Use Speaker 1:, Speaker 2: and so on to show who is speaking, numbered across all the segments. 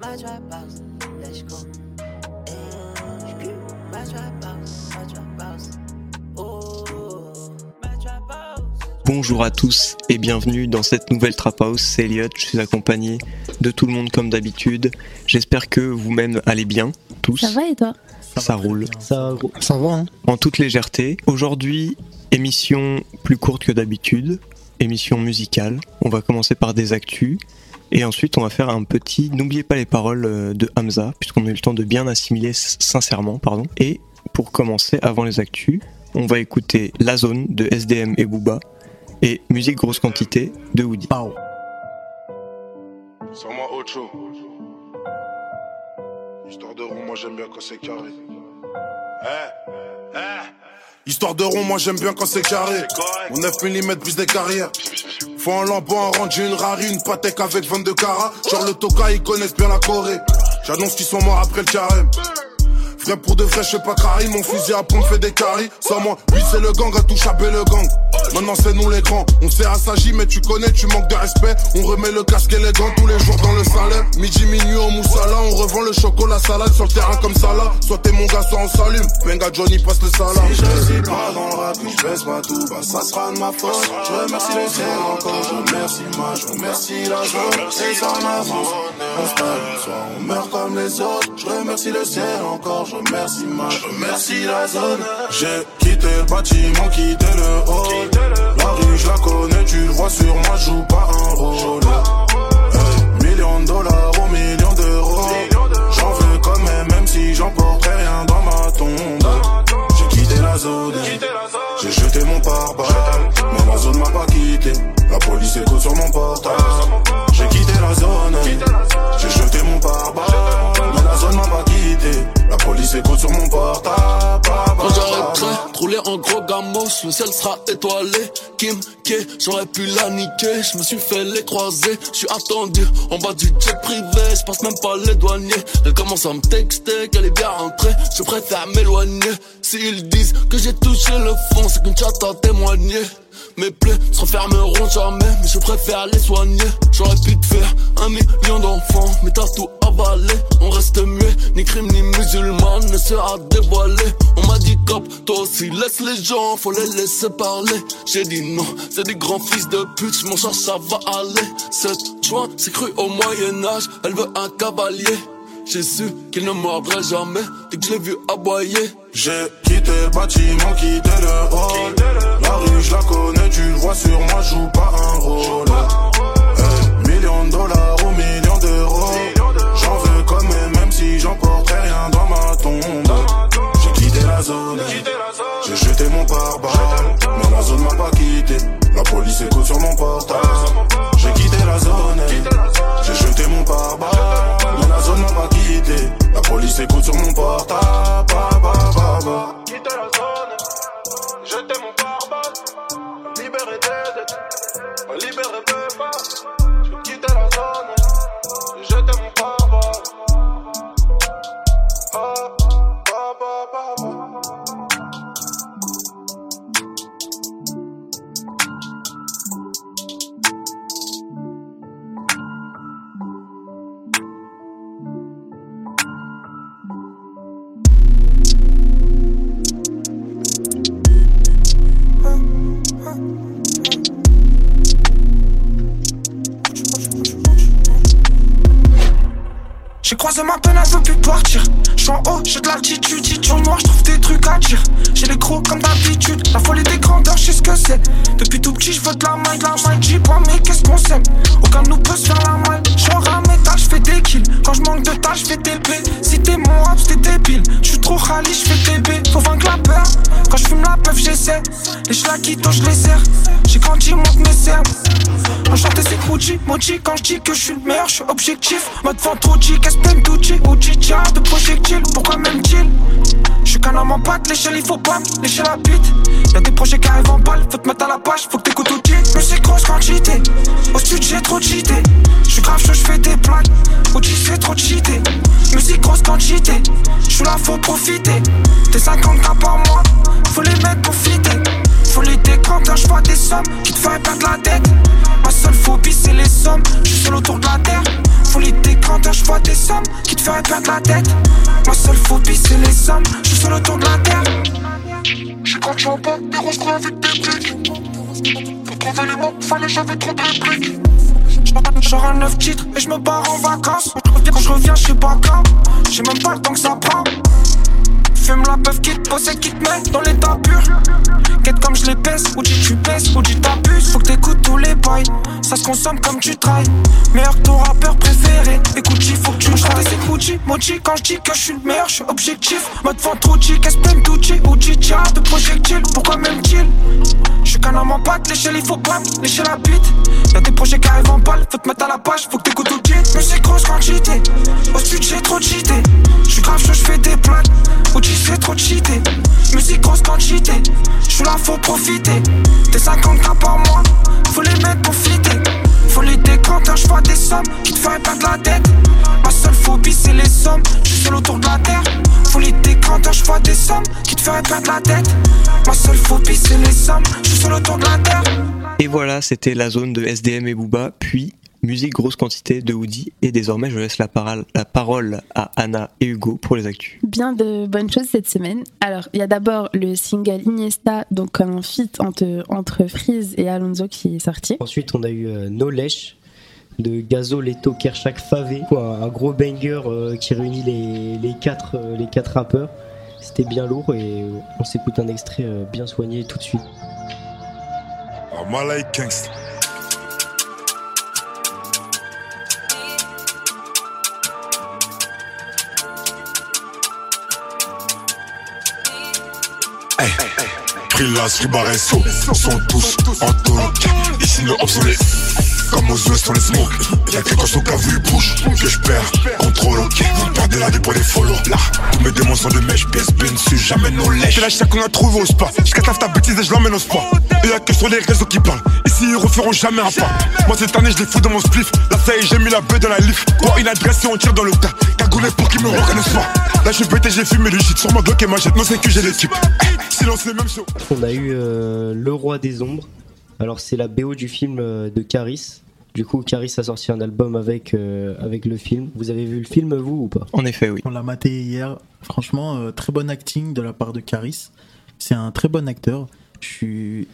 Speaker 1: my let's go. My my house. Oh, my.
Speaker 2: Bonjour à tous et bienvenue dans cette nouvelle Trap House, c'est Elliot, je suis accompagné de tout le monde comme d'habitude. J'espère que vous-même allez bien, tous.
Speaker 3: Ça va et toi?
Speaker 2: Ça roule.
Speaker 4: Ça, ça va, hein?
Speaker 2: En toute légèreté. Aujourd'hui, émission plus courte que d'habitude, émission musicale. On va commencer par des actus. Et ensuite, on va faire un petit N'oubliez pas les paroles euh, de Hamza, puisqu'on a eu le temps de bien assimiler sincèrement. pardon. Et pour commencer, avant les actus, on va écouter La Zone de SDM et Booba et Musique Grosse Quantité de Woody.
Speaker 4: Pau.
Speaker 5: Sans moi Ocho. Histoire de rond, moi j'aime bien quand c'est carré. Eh, eh. Histoire de rond, moi j'aime bien quand c'est carré. Mon 9 mm plus des carrières. Faut un lambeau, un rendu, une rari, une patek avec 22 carats. Genre le Toka, ils connaissent bien la Corée. J'annonce qu'ils sont morts après le carême. Frère pour de vrai, je sais pas carré, mon fusil à pompe fait des caries. Sans moi, lui c'est le gang, à tout chaper le gang. Maintenant c'est nous les grands, on sert à s'agir, mais tu connais, tu manques de respect. On remet le casque et les gants tous les jours dans le salaire. Midi, minuit au moussala, on revend le chocolat salade sur le terrain comme ça là. Soit t'es mon gars, soit on s'allume. Benga Johnny passe le salam.
Speaker 6: Si je suis pas dans le rap, je baisse pas tout, bah ça sera de ma faute. Je remercie le ciel encore, je remercie ma, je remercie la zone. Et ça m'avance. On se soit on meurt comme les autres. Je remercie le ciel encore, je remercie ma, je remercie la zone.
Speaker 5: J'ai quitté le bâtiment, quitté le hall. La rue, je la connais, tu le vois sur moi, joue pas un rôle. Hey, millions de dollars ou millions d'euros. J'en veux quand même, même si j'emporterai rien dans ma tombe. J'ai quitté la zone, j'ai jeté mon pare-balles. Mais la zone m'a pas quitté, la police écoute sur mon portable. J'ai quitté la zone, j'ai jeté mon sur mon portable.
Speaker 7: Quand j'arrêterai de rouler en gros gamos, le ciel sera étoilé. Kim K, j'aurais pu la niquer. Je me suis fait les croiser. Je suis attendu en bas du jet privé. Je passe même pas les douaniers. Elle commence à me texter qu'elle est bien rentrée. Je préfère m'éloigner. S'ils disent que j'ai touché le fond, c'est qu'une chatte a témoigné. Mes plaies se refermeront jamais, mais je préfère les soigner. J'aurais pu te faire un million d'enfants, mais t'as tout avalé. On reste muet, ni crime ni musulman ne sera dévoilé. On m'a dit cop, toi aussi laisse les gens, faut les laisser parler. J'ai dit non, c'est des grands fils de pute, mon chat ça va aller. Cette juin, c'est cru au Moyen-Âge, elle veut un cavalier. J'ai su qu'il ne mordrait jamais, dès que je l'ai vu aboyer.
Speaker 5: J'ai quitté le bâtiment, quitté le hall. La rue, je la connais, tu le vois sur moi, joue pas un rôle. Hey, millions de dollars ou millions d'euros. J'en veux quand même, même si j'emporterai rien dans ma tombe. J'ai quitté la zone, j'ai jeté mon pare-balles. Mais la zone m'a pas quitté, la police écoute sur mon portable. J'ai quitté la zone, j'ai jeté mon pare-balles. La zone m'a quitté, la police écoute sur mon portable. Ba, ba, ba, ba.
Speaker 6: Quitter la zone, jeter mon pare-balles, libérer des dettes,
Speaker 8: J'ai croisé ma peine, elle veut plus partir. J'suis en haut, j'ai de l'altitude. Sur moi, j'trouve des trucs à dire. J'ai les crocs comme d'habitude. La folie des grandeurs, j'sais ce que c'est. Depuis tout petit, j'veux de la maille, de la maille. J'dis pas, mais qu'est-ce qu'on s'aime. Aucun de nous peut se faire la maille. Un métal, j'fais des kills. Quand j'manque de tâches, j'fais des B. Si t'es mon rap, t'es débile. J'suis trop rallye, j'fais des B. Faut vaincre la peur. Quand j'fume la peuf, j'essaie. Les schlaquitos, j'les serre. J'ai grandi, monte mes cernes. Enchanté c'est Gucci, Mochi Quand je dis que je suis le meilleur, je suis objectif. Mode Ventroji, Caspen Tucci Uchi, tiens, de projectiles, pourquoi même deal Je suis qu'un homme en pâte, l'échelle il faut pas lécher la bite. Y'a des projets qui arrivent en balle, faut te mettre à la page, faut que t'écoutes Mais c'est grosse quantité, au studio j'ai trop cheaté Je suis grave chaud, je fais des blagues, Uchi c'est trop cheaté Musique grosse quantité, je suis là faut profiter. T'es 50 cas par mois, faut les mettre pour fitter Faut les décompter, je vois des sommes qui te feraient perdre la tête Ma seule phobie c'est les sommes, je suis seul autour de la terre Faut les décompter, je vois des sommes ferait perdre la tête. Ma seule phobie, c'est les sommes. Je suis seul autour de la terre. J'suis quand j'en bas, des roses avec des briques. Pour trouver les mots, fallait j'avais trop de. Genre un neuf titres et je me barre en vacances. Quand je reviens, je sais pas quand. J'ai même pas le temps que ça prend. Fume la peuf qui te possède, qui te met dans l'état pur. Quête comme je les pèse, ou dis tu pèses, ou dis t'abuses. Faut que t'écoutes tous les boys, ça se consomme comme tu trailles. Meilleur ton rappeur préféré, écoute, faut que tu chantes. C'est Gucci, Mochi, quand je dis que je suis le meilleur, je suis objectif. Mode Ventrucci, qu'est-ce que Tucci, ou Chicha, de projectiles, pourquoi même chill Je suis qu'un homme en pâte, l'échelle il faut pas lécher la bite. Y'a des projets qui arrivent en balle, faut te mettre à la page, faut que t'écoutes tout le Musique grosse quantité, au studio j'ai trop cheaté. Je suis grave chaud, je fais des plaques, ou c'est trop cheaté. Musique grosse quantité, je suis faut profiter. T'es 50 cas par mois, faut les mettre pour fitter. Faut les décanter, je vois des sommes qui te feraient perdre la tête. Ma seule phobie, c'est les sommes, je suis seul autour de la terre. Faut les décanter, je vois des sommes qui te feraient perdre la tête. Ma seule phobie, c'est les sommes, je suis seul autour de la terre.
Speaker 2: Et voilà, c'était la zone de SDM et Booba, puis musique grosse quantité de Woody. Et désormais, je laisse la parole, la parole à Anna et Hugo pour les actus.
Speaker 3: Bien de bonnes choses cette semaine. Alors, il y a d'abord le single Iniesta, donc un feat entre, entre Freeze et Alonso qui est sorti.
Speaker 4: Ensuite, on a eu euh, No Lèche de Gazo, Leto, Kershak, Favé. Quoi, un gros banger euh, qui réunit les, les, quatre, euh, les quatre rappeurs. C'était bien lourd et on s'écoute un extrait euh, bien soigné tout de suite.
Speaker 9: Hey, Prilas, Ribaresso sont tous en talk. Ici le obsolète. Comme aux ouest on les smoke Y'a que quand son vu il bouge Que je perds contrôle ok. Vous perdez la vie pour les follow Là. Tous mes démons sont de mèche PSB dessus jamais nos lèches. C'est la chaque qu'on a trouvé au spa. Je ta bêtise et je l'emmène au spa. Et y'a que sur les réseaux qui parlent. Ici ils referont jamais un pas. Moi cette année je les fous dans mon spliff. Là ça j'ai mis la bœuf dans la lift Quoi une adresse et on tire dans le tas. Cagoulé pour qu'ils me reconnaissent pas. Là je suis pété j'ai fumé le shit. Sur mon bloc et ma jette. Non c'est que j'ai l'équipe. Silence les mêmes shows
Speaker 4: On a eu euh, Le Roi des Ombres alors c'est la BO du film euh, de Caris. Du coup, Caris a sorti un album avec, euh, avec le film. Vous avez vu le film, vous, ou pas?
Speaker 2: En effet, oui.
Speaker 10: On l'a maté hier. Franchement, euh, très bon acting de la part de Caris. C'est un très bon acteur. Je suis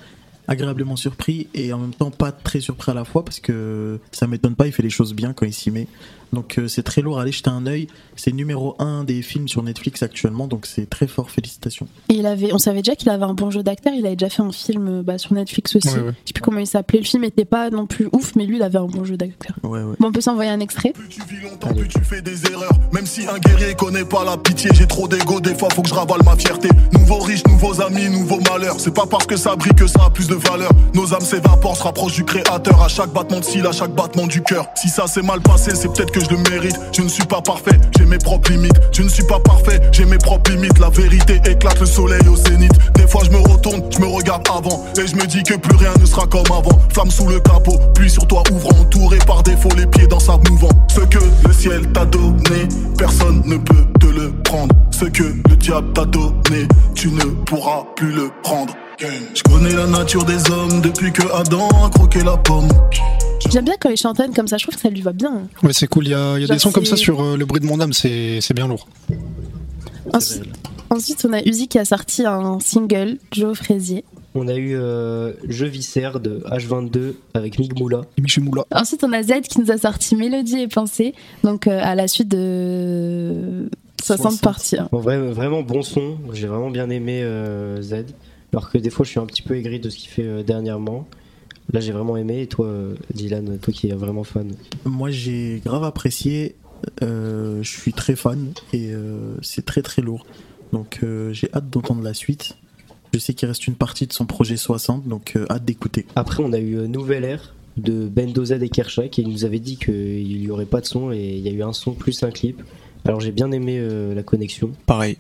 Speaker 10: agréablement surpris et en même temps pas très surpris à la fois parce que ça m'étonne pas, il fait les choses bien quand il s'y met. Donc euh, c'est très lourd, allez jeter un œil. C'est numéro un des films sur Netflix actuellement, donc c'est très fort, félicitations.
Speaker 3: Et il avait, on savait déjà qu'il avait un bon jeu d'acteur, il avait déjà fait un film bah, sur Netflix aussi.
Speaker 10: Ouais, ouais.
Speaker 3: Je sais plus comment il s'appelait, le film était pas non plus ouf, mais lui il avait un bon jeu d'acteur.
Speaker 10: Ouais, ouais.
Speaker 3: Bon, on peut s'envoyer un extrait.
Speaker 11: Plus tu vis longtemps, plus tu fais des erreurs. Même si un guerrier connaît pas la pitié, j'ai trop d'ego, des fois faut que je ravale ma fierté. Nouveaux riches, nouveaux amis, nouveaux malheurs. C'est pas parce que ça brille que ça a plus de valeur. Nos âmes s'évaporent, se rapprochent du créateur. À chaque battement de cils, à chaque battement du cœur. Si ça s'est mal passé, c'est peut-être que je le mérite. Je ne suis pas parfait, j'ai mes propres limites. Je ne suis pas parfait, j'ai mes propres limites. La vérité éclate le soleil au zénith. Des fois je me retourne, je me regarde avant. Et je me dis que plus rien ne sera comme avant. Flamme sous le capot, puis sur toi ouvrant, entouré par défaut, les pieds dans sa mouvant. Ce que le ciel t'a donné, personne ne peut te le prendre. Ce que le diable t'a donné, tu ne pourras plus le prendre. Je connais la nature des hommes depuis que Adam a croqué la pomme.
Speaker 3: J'aime bien quand il chantonne comme ça, je trouve que ça lui va bien.
Speaker 12: Ouais, c'est cool. Il y a, y des sons comme ça sur euh, le bruit de mon âme, c'est c'est bien lourd.
Speaker 3: Ensuite, ensuite, on a Uzi qui a sorti un single, Joe Frazier.
Speaker 4: On a eu euh, Je Viscère de H22 avec Mig Moula.
Speaker 12: Et Michel Moula.
Speaker 3: Ensuite, on a Z qui nous a sorti Mélodie et Pensée, donc euh, à la suite de 60
Speaker 10: 60.
Speaker 3: parties. hein.
Speaker 4: Bon, vrai- vraiment bon son. J'ai vraiment bien aimé euh, Z. Alors que des fois, je suis un petit peu aigri de ce qu'il fait euh, dernièrement. Là, j'ai vraiment aimé. Et toi, Dylan, toi qui es vraiment fan.
Speaker 10: Moi j'ai grave apprécié. Euh, je suis très fan et euh, c'est très très lourd. Donc euh, j'ai hâte d'entendre la suite. Je sais qu'il reste une partie de son projet 60, donc euh, hâte d'écouter.
Speaker 4: Après, on a eu Nouvelle Air de Bendo Z et Kershak. Et il nous avait dit qu'il n'y aurait pas de son. Et il y a eu un son plus un clip. Alors, j'ai bien aimé euh, la connexion.
Speaker 2: Pareil.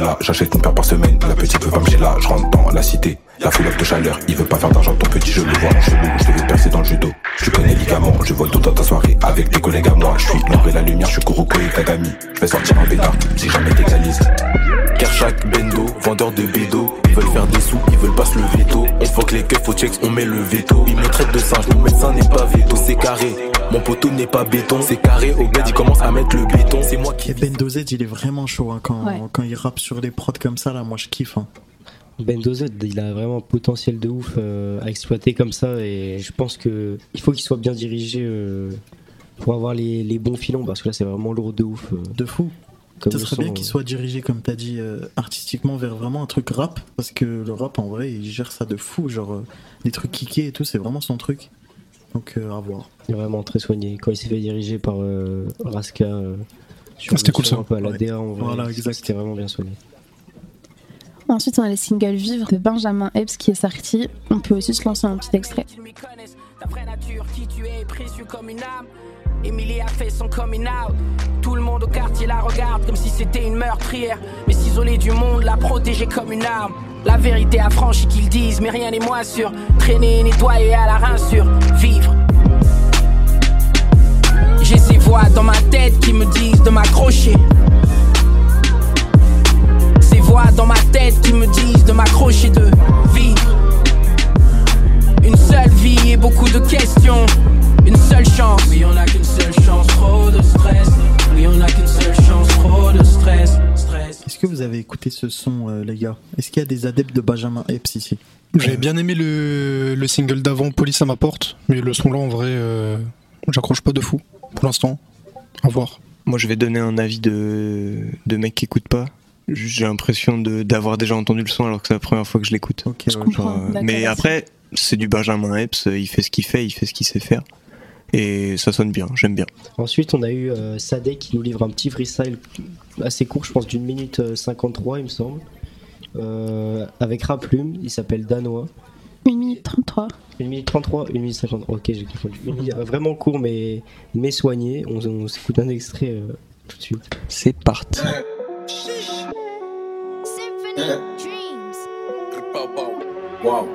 Speaker 13: Là. J'achète une paire par semaine, la petite veut pas me là. Je rentre dans la cité, la foule de chaleur. Il veut pas faire d'argent, ton petit, je le vois en chelou. Je devais percer dans le judo. Je connais les gamins, je vole tout dans ta soirée avec des collègues à moi. Je suis l'ombre et la lumière, je suis Kuroko et Kagami. Je vais sortir un bêta si jamais t'égalise. Kershak, Bendo, vendeur de bédo. Ils veulent faire des sous, ils veulent pas se lever tôt. On fuck les keufs, faut check, on met le veto. Ils me traitent de singe, mon médecin n'est pas veto, c'est carré. Mon poteau n'est pas béton, c'est carré. Au bed, il commence à mettre le béton. C'est moi qui.
Speaker 10: Et Bendo Z, il est vraiment chaud hein, quand,
Speaker 3: Ouais.
Speaker 10: quand il rappe sur des prods comme ça. Là, moi, je kiffe. hein.
Speaker 4: Bendo Z, il a vraiment un potentiel de ouf euh, à exploiter comme ça et je pense que il faut qu'il soit bien dirigé euh, pour avoir les, les bons filons parce que là c'est vraiment lourd de ouf. euh,
Speaker 10: De fou.
Speaker 4: comme
Speaker 10: Ça serait bien qu'il soit dirigé, comme t'as dit, euh, artistiquement vers vraiment un truc rap. Parce que le rap, en vrai, il gère ça de fou. Genre, euh, des trucs kickés et tout, c'est vraiment son truc. Donc, euh, à voir.
Speaker 4: Il est vraiment très soigné. Quand il s'est fait diriger par euh, Raska euh, sur
Speaker 12: Ah, c'était cool, ça.
Speaker 4: un peu à la
Speaker 10: Ouais.
Speaker 4: DA en vrai,
Speaker 10: Voilà,
Speaker 4: c'était-
Speaker 10: exact.
Speaker 4: c'était vraiment bien soigné.
Speaker 3: Ensuite, on a le single Vivre de Benjamin Epps qui est sorti. On peut aussi se lancer un petit extrait.
Speaker 14: Ta vraie nature, qui tu es, précieux comme une âme. Emily a fait son coming out. Tout le monde au quartier la regarde comme si c'était une meurtrière. Mais s'isoler du monde, la protéger comme une arme. La vérité affranchie qu'ils disent, mais rien n'est moins sûr. Traîner, nettoyer à la rinsure, vivre. J'ai ces voix dans ma tête qui me disent de m'accrocher. Ces voix dans ma tête qui me disent de m'accrocher, de vivre. Une seule vie et beaucoup de questions. Une seule chance. Oui, on a qu'une seule chance, trop de stress. Oui, on a qu'une seule chance, trop de stress. Stress.
Speaker 10: Est-ce que vous avez écouté ce son, euh, les gars? Est-ce qu'il y a des adeptes de Benjamin Epps ici?
Speaker 12: J'ai bien aimé le, le single d'avant, Police à ma porte, mais le son là en vrai, euh, j'accroche pas de fou pour l'instant. À voir.
Speaker 2: Moi, je vais donner un avis de, de mec qui écoute pas. J'ai l'impression de- d'avoir déjà entendu le son alors que c'est la première fois que je l'écoute.
Speaker 10: Ouais.
Speaker 2: euh, mais après, c'est du Benjamin Epps, il fait ce qu'il fait, il fait ce qu'il sait faire. Et ça sonne bien, j'aime bien.
Speaker 4: Ensuite, on a eu euh, Sadek qui nous livre un petit freestyle assez court, je pense d'une minute euh, 53, il me semble. Euh, avec Raplume, il s'appelle Danois.
Speaker 3: 1 minute 33.
Speaker 4: 1 minute 33, 1 minute 50. Ok, j'ai confondu. Une minute- euh, vraiment court, mais, mais soigné. On, on s'écoute un extrait euh, tout de suite.
Speaker 2: C'est parti.
Speaker 9: Symphony Dreams.
Speaker 15: Wow.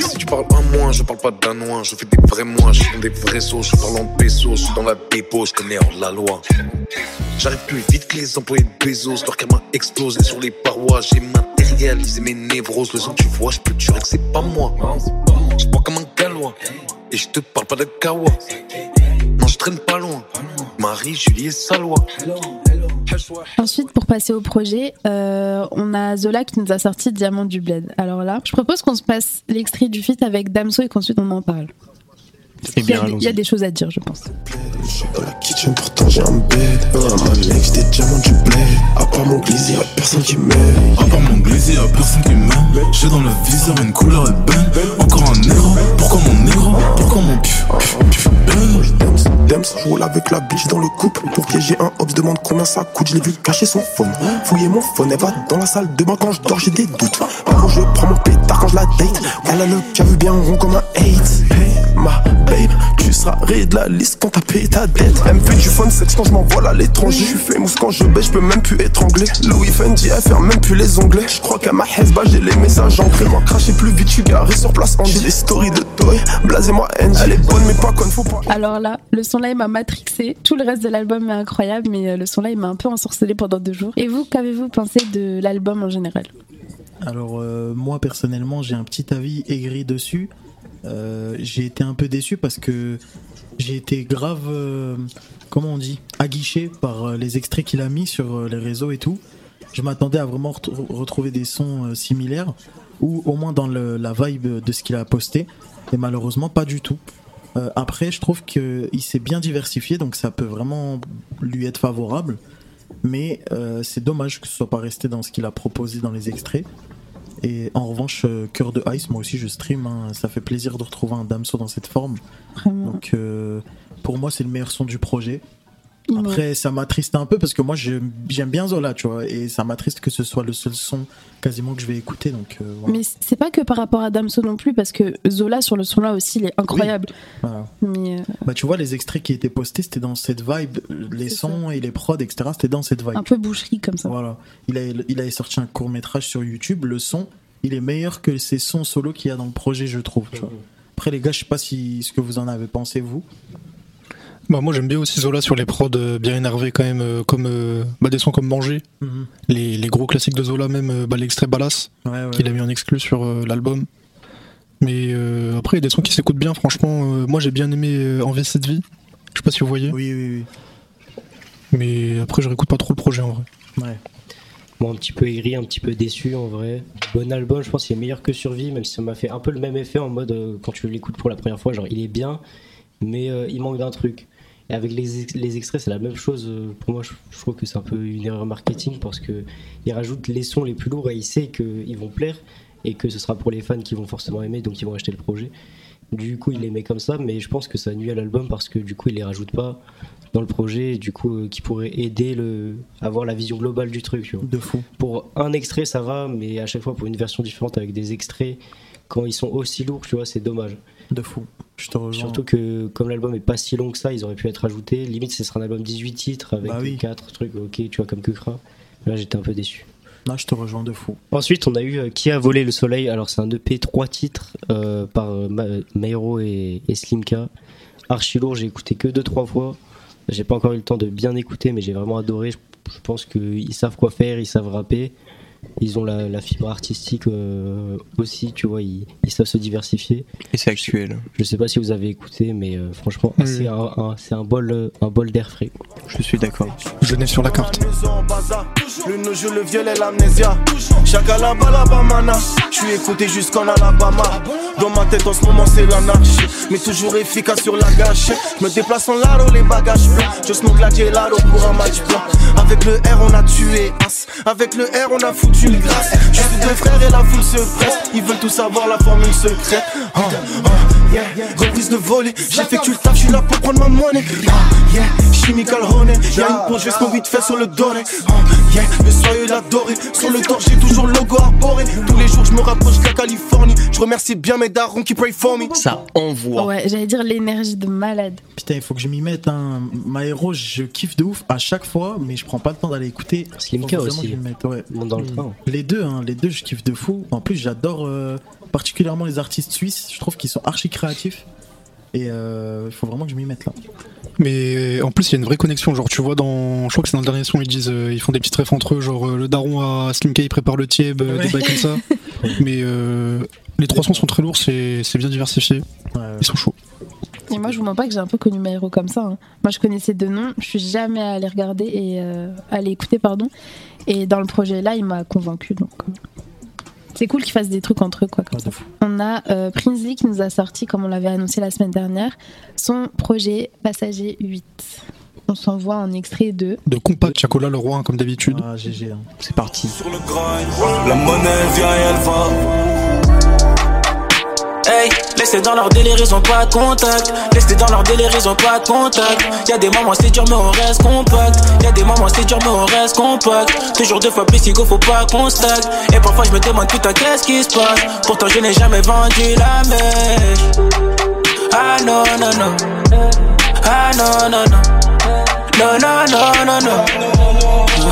Speaker 15: Si tu parles à moi, je parle pas danois, je fais des vrais mois, je suis dans des vrais sauts, je parle en pesos, je suis dans la dépo, je connais hors la loi. J'arrive plus vite que les employés de Bezos, leur karma explose sur les parois, j'ai matérialisé mes névroses, le que tu vois, je peux te jurer que c'est pas moi. Je bois comme un gallois, et je te parle pas de kawa. Non, je traîne pas loin, Marie, Julie et Salois.
Speaker 3: Ensuite, pour passer au projet, euh, on a Zola qui nous a sorti Diamant du Bled. Alors là, je propose qu'on se passe l'extrait du feat avec Damso et qu'ensuite on en parle.
Speaker 2: Eh
Speaker 3: Il y, a, des- il y a
Speaker 2: allons-y.
Speaker 3: des choses à dire, je pense.
Speaker 16: Je suis dans la kitchen, pourtant j'ai un bed. Un ma mec, des diamants du blé. Plaisir, y'a personne qui m'aime.
Speaker 17: À part mon glaisé, y'a personne qui m'aime. J'ai dans le viseur une couleur ébène. Encore un négro, pourquoi mon négro? Pourquoi mon pif, pif, pif,
Speaker 16: Dems, je roule avec la bitch dans le couple. Pour piéger un hop, demande combien ça coûte. Je l'ai vu cacher son phone. Fouiller mon phone, elle va dans la salle de bain quand je dors, j'ai des doutes. Contre, je prends mon pétard quand je la date. Elle a le vu bien rond comme un hate. Hey, ma babe, tu seras ré de la liste quand t'as payé ta dette. Elle me fait du fun sexe quand je m'envole à l'étranger. Je suis famous quand je baisse, je peux même plus étrangler. Louis Fendi, elle ferme même plus les onglets. Je crois qu'à ma Hezba, j'ai les messages ancrés. Moi, cracher plus vite, je suis garé sur place. J'ai des stories de Toy. Blasez-moi, NG. Elle est bonne, mais pas conne, faut pas.
Speaker 3: Alors là, le son là, il m'a matrixé. Tout le reste de l'album est incroyable, mais euh, le son là, il m'a un peu ensorcelé pendant deux jours. Et vous, qu'avez-vous pensé de l'album en général?
Speaker 10: Alors euh, moi personnellement j'ai un petit avis aigri dessus. Euh, j'ai été un peu déçu parce que j'ai été grave, euh, comment on dit, aguiché par euh, les extraits qu'il a mis sur euh, les réseaux et tout. Je m'attendais à vraiment retrou- retrouver des sons euh, similaires ou au moins dans le- la vibe de ce qu'il a posté. Et malheureusement pas du tout. Euh, après je trouve qu'il s'est bien diversifié donc ça peut vraiment lui être favorable. Mais euh, c'est dommage que ce soit pas resté dans ce qu'il a proposé dans les extraits. Et en revanche, euh, Cœur de Ice, moi aussi je stream, hein. ça fait plaisir de retrouver un Damso dans cette forme.
Speaker 3: Vraiment.
Speaker 10: Donc pour moi, c'est le meilleur son du projet. Après, ça m'attriste un peu parce que moi, j'aime bien Zola, tu vois, et ça m'attriste que ce soit le seul son quasiment que je vais écouter. Donc, euh, voilà.
Speaker 3: Mais c'est pas que par rapport à Damso non plus, parce que Zola sur le son là aussi, il est incroyable.
Speaker 10: Voilà.
Speaker 3: Mais euh,
Speaker 10: Bah, tu vois, les extraits qui étaient postés, c'était dans cette vibe. Les sons et les prods, etc., c'était dans cette vibe.
Speaker 3: un peu boucherie comme ça.
Speaker 10: Voilà. Il, a, il avait sorti un court métrage sur YouTube. Le son, il est meilleur que ces sons solo qu'il y a dans le projet, je trouve. tu vois. Après, les gars, je sais pas si, ce que vous en avez pensé, vous.
Speaker 12: Bah, moi j'aime bien aussi Zola sur les prods euh, bien énervés quand même, euh, comme euh, bah, des sons comme Manger,
Speaker 10: Mhm.
Speaker 12: les, les gros classiques de Zola, même bah, l'extrait Ballas,
Speaker 10: Ouais, ouais.
Speaker 12: qu'il a mis en exclu sur l'album. Mais euh, après, il y a des sons qui s'écoutent bien, franchement. euh, moi j'ai bien aimé Envie cette vie, je sais pas si vous voyez.
Speaker 10: Oui, oui, oui.
Speaker 12: Mais après, je réécoute pas trop le projet en vrai.
Speaker 10: Ouais.
Speaker 4: Moi, un petit peu aigri, un petit peu déçu en vrai. Bon album, je pense qu'il est meilleur que Survie, même si ça m'a fait un peu le même effet en mode euh, quand tu l'écoutes pour la première fois, genre il est bien, mais euh, il manque d'un truc. Et avec les, les extraits, c'est la même chose. Pour moi, je, je trouve que c'est un peu une erreur marketing parce que il rajoute les sons les plus lourds et il sait qu'ils vont plaire et que ce sera pour les fans qui vont forcément aimer, donc ils vont acheter le projet. Du coup, il les met comme ça, mais je pense que ça nuit à l'album parce que du coup, il les rajoute pas dans le projet, et du coup, euh, qui pourrait aider le, à avoir la vision globale du truc. tu vois.
Speaker 10: De fou.
Speaker 4: Pour un extrait, ça va, mais à chaque fois pour une version différente avec des extraits, quand ils sont aussi lourds, tu vois, c'est dommage.
Speaker 10: De fou. Je te rejoins.
Speaker 4: Surtout que comme l'album est pas si long que ça, ils auraient pu être ajoutés. Limite, ce sera un album 18 titres avec
Speaker 10: Bah oui.
Speaker 4: 4 trucs, ok, tu vois, comme Kukra. Là, j'étais un peu déçu.
Speaker 10: Là, je te rejoins de fou.
Speaker 4: Ensuite, on a eu euh, Qui a volé le soleil? Alors, c'est un EP 3 titres euh, par euh, Ma- Mairo et, et Slimka. Archi lourd, j'ai écouté que 2-3 fois. J'ai pas encore eu le temps de bien écouter, mais j'ai vraiment adoré. Je, je pense qu'ils savent quoi faire, ils savent rapper. Ils ont la, la fibre artistique euh, aussi, tu vois, ils, ils savent se diversifier.
Speaker 2: Et c'est actuel.
Speaker 4: Je sais pas si vous avez écouté, mais euh, franchement,
Speaker 12: Oui.
Speaker 4: c'est un, un- c'est un bol, euh, un bol d'air frais.
Speaker 2: Je suis d'accord.
Speaker 12: Genève sur la carte.
Speaker 18: Le jeu, le violet, l'amnésia. Chacun la balabamana. Je suis écouté jusqu'en Alabama. Dans ma tête en ce moment c'est l'anarchie. Mais toujours efficace sur la gâchette. Je me déplace en laro, les bagages pleins. Je smoke la gelato pour un match blanc. Avec le R on a tué As. Avec le R on a foutu une grâce. Je suis deux frères et la foule se presse. Ils veulent tous savoir la formule secrète. Ah, ah, yeah. Reprise de voler. J'effectue le taf, je suis là pour prendre ma monnaie. Ah, yeah. Chemical honey. Y'a une pause, je smoke vite fait sur le doré. Ah, yeah. Le soyeux l'adoré. Sur le torse, j'ai toujours le logo arboré. Tous les jours, je me rapproche de la Californie. Je remercie bien mes darons qui pray for me.
Speaker 2: Ça envoie.
Speaker 3: Ouais, j'allais dire l'énergie de malade.
Speaker 10: Putain, il faut que je m'y mette. Hein. Maero, je kiffe de ouf à chaque fois, mais je prends pas le temps d'aller écouter.
Speaker 4: Slimka aussi.
Speaker 10: mette, ouais.
Speaker 4: Dans le
Speaker 10: Les deux, hein, les deux, je kiffe de fou. En plus, j'adore euh, particulièrement les artistes suisses. Je trouve qu'ils sont archi créatifs. Et euh, il faut vraiment que je m'y mette là.
Speaker 12: Mais en plus, il y a une vraie connexion. Genre, tu vois, dans, je crois que c'est dans le dernier son, ils disent, euh, ils font des petits refs entre eux. Genre, euh, le daron à Slim K, il prépare le tieb, euh,
Speaker 10: Ouais.
Speaker 12: des bails comme ça. Mais euh, les trois sons sont très lourds, c'est c'est bien diversifié.
Speaker 10: Ouais, ouais.
Speaker 12: Ils sont chauds.
Speaker 3: Et moi, je vous mens pas que j'ai un peu connu héros comme ça. hein. Moi, je connaissais deux noms, je suis jamais allée regarder et euh, aller écouter, pardon. Et dans le projet là, il m'a convaincu. Donc, euh, c'est cool qu'ils fassent des trucs entre eux, quoi. Comme ça. On a euh, Prince Lee qui nous a sorti, comme on l'avait annoncé la semaine dernière, son projet Passager 8. On s'envoie un extrait de.
Speaker 12: De compact, Chacola, le roi, hein, comme d'habitude.
Speaker 10: Ah, GG. hein.
Speaker 2: C'est parti.
Speaker 5: Sur le grind, la monnaie vient et elle va.
Speaker 19: Hey, laissez dans leur délire, ils ont pas de contact. Laissez dans leur délire, ils ont pas de contact. Y'a des moments c'est dur, mais on reste compact. Y'a des moments c'est dur, mais on reste compact. Toujours deux fois plus, Igo, faut pas qu'on stack. Et parfois je me demande putain, qu'est-ce qui se passe. Pourtant je n'ai jamais vendu la mèche. Ah non, non, non. Ah non, non, non. Non, non, non, non, non.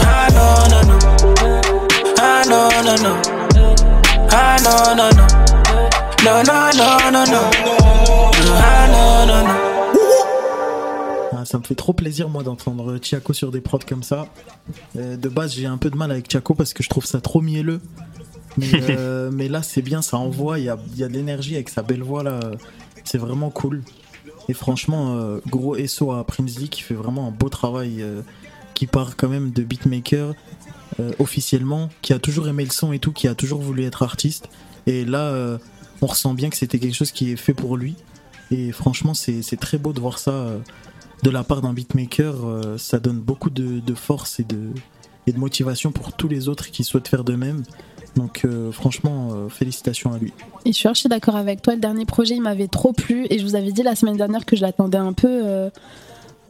Speaker 19: Ah non, non, non. Ah non, non, non. Ah non, non, non. Non, non, non, non, non. Ah non, non, non.
Speaker 10: Ah, ça me fait trop plaisir, moi, d'entendre Tiako sur des prods comme ça. Euh, de base, j'ai un peu de mal avec Tiako parce que je trouve ça trop mielleux. Mais, euh, mais là, c'est bien, ça envoie. Il y a, il y a de l'énergie avec sa belle voix là. C'est vraiment cool. Et franchement, euh, gros SO à Prince Lee qui fait vraiment un beau travail. euh, qui part quand même de beatmaker euh, officiellement, qui a toujours aimé le son et tout, qui a toujours voulu être artiste. Et là, euh, on ressent bien que c'était quelque chose qui est fait pour lui. Et franchement, c'est c'est très beau de voir ça euh, de la part d'un beatmaker. euh, ça donne beaucoup de, de force et de, et de motivation pour tous les autres qui souhaitent faire de même. Donc euh, franchement, euh, félicitations à lui.
Speaker 3: Et je suis archi d'accord avec toi. Le dernier projet, il m'avait trop plu. Et je vous avais dit la semaine dernière que je l'attendais un peu. euh,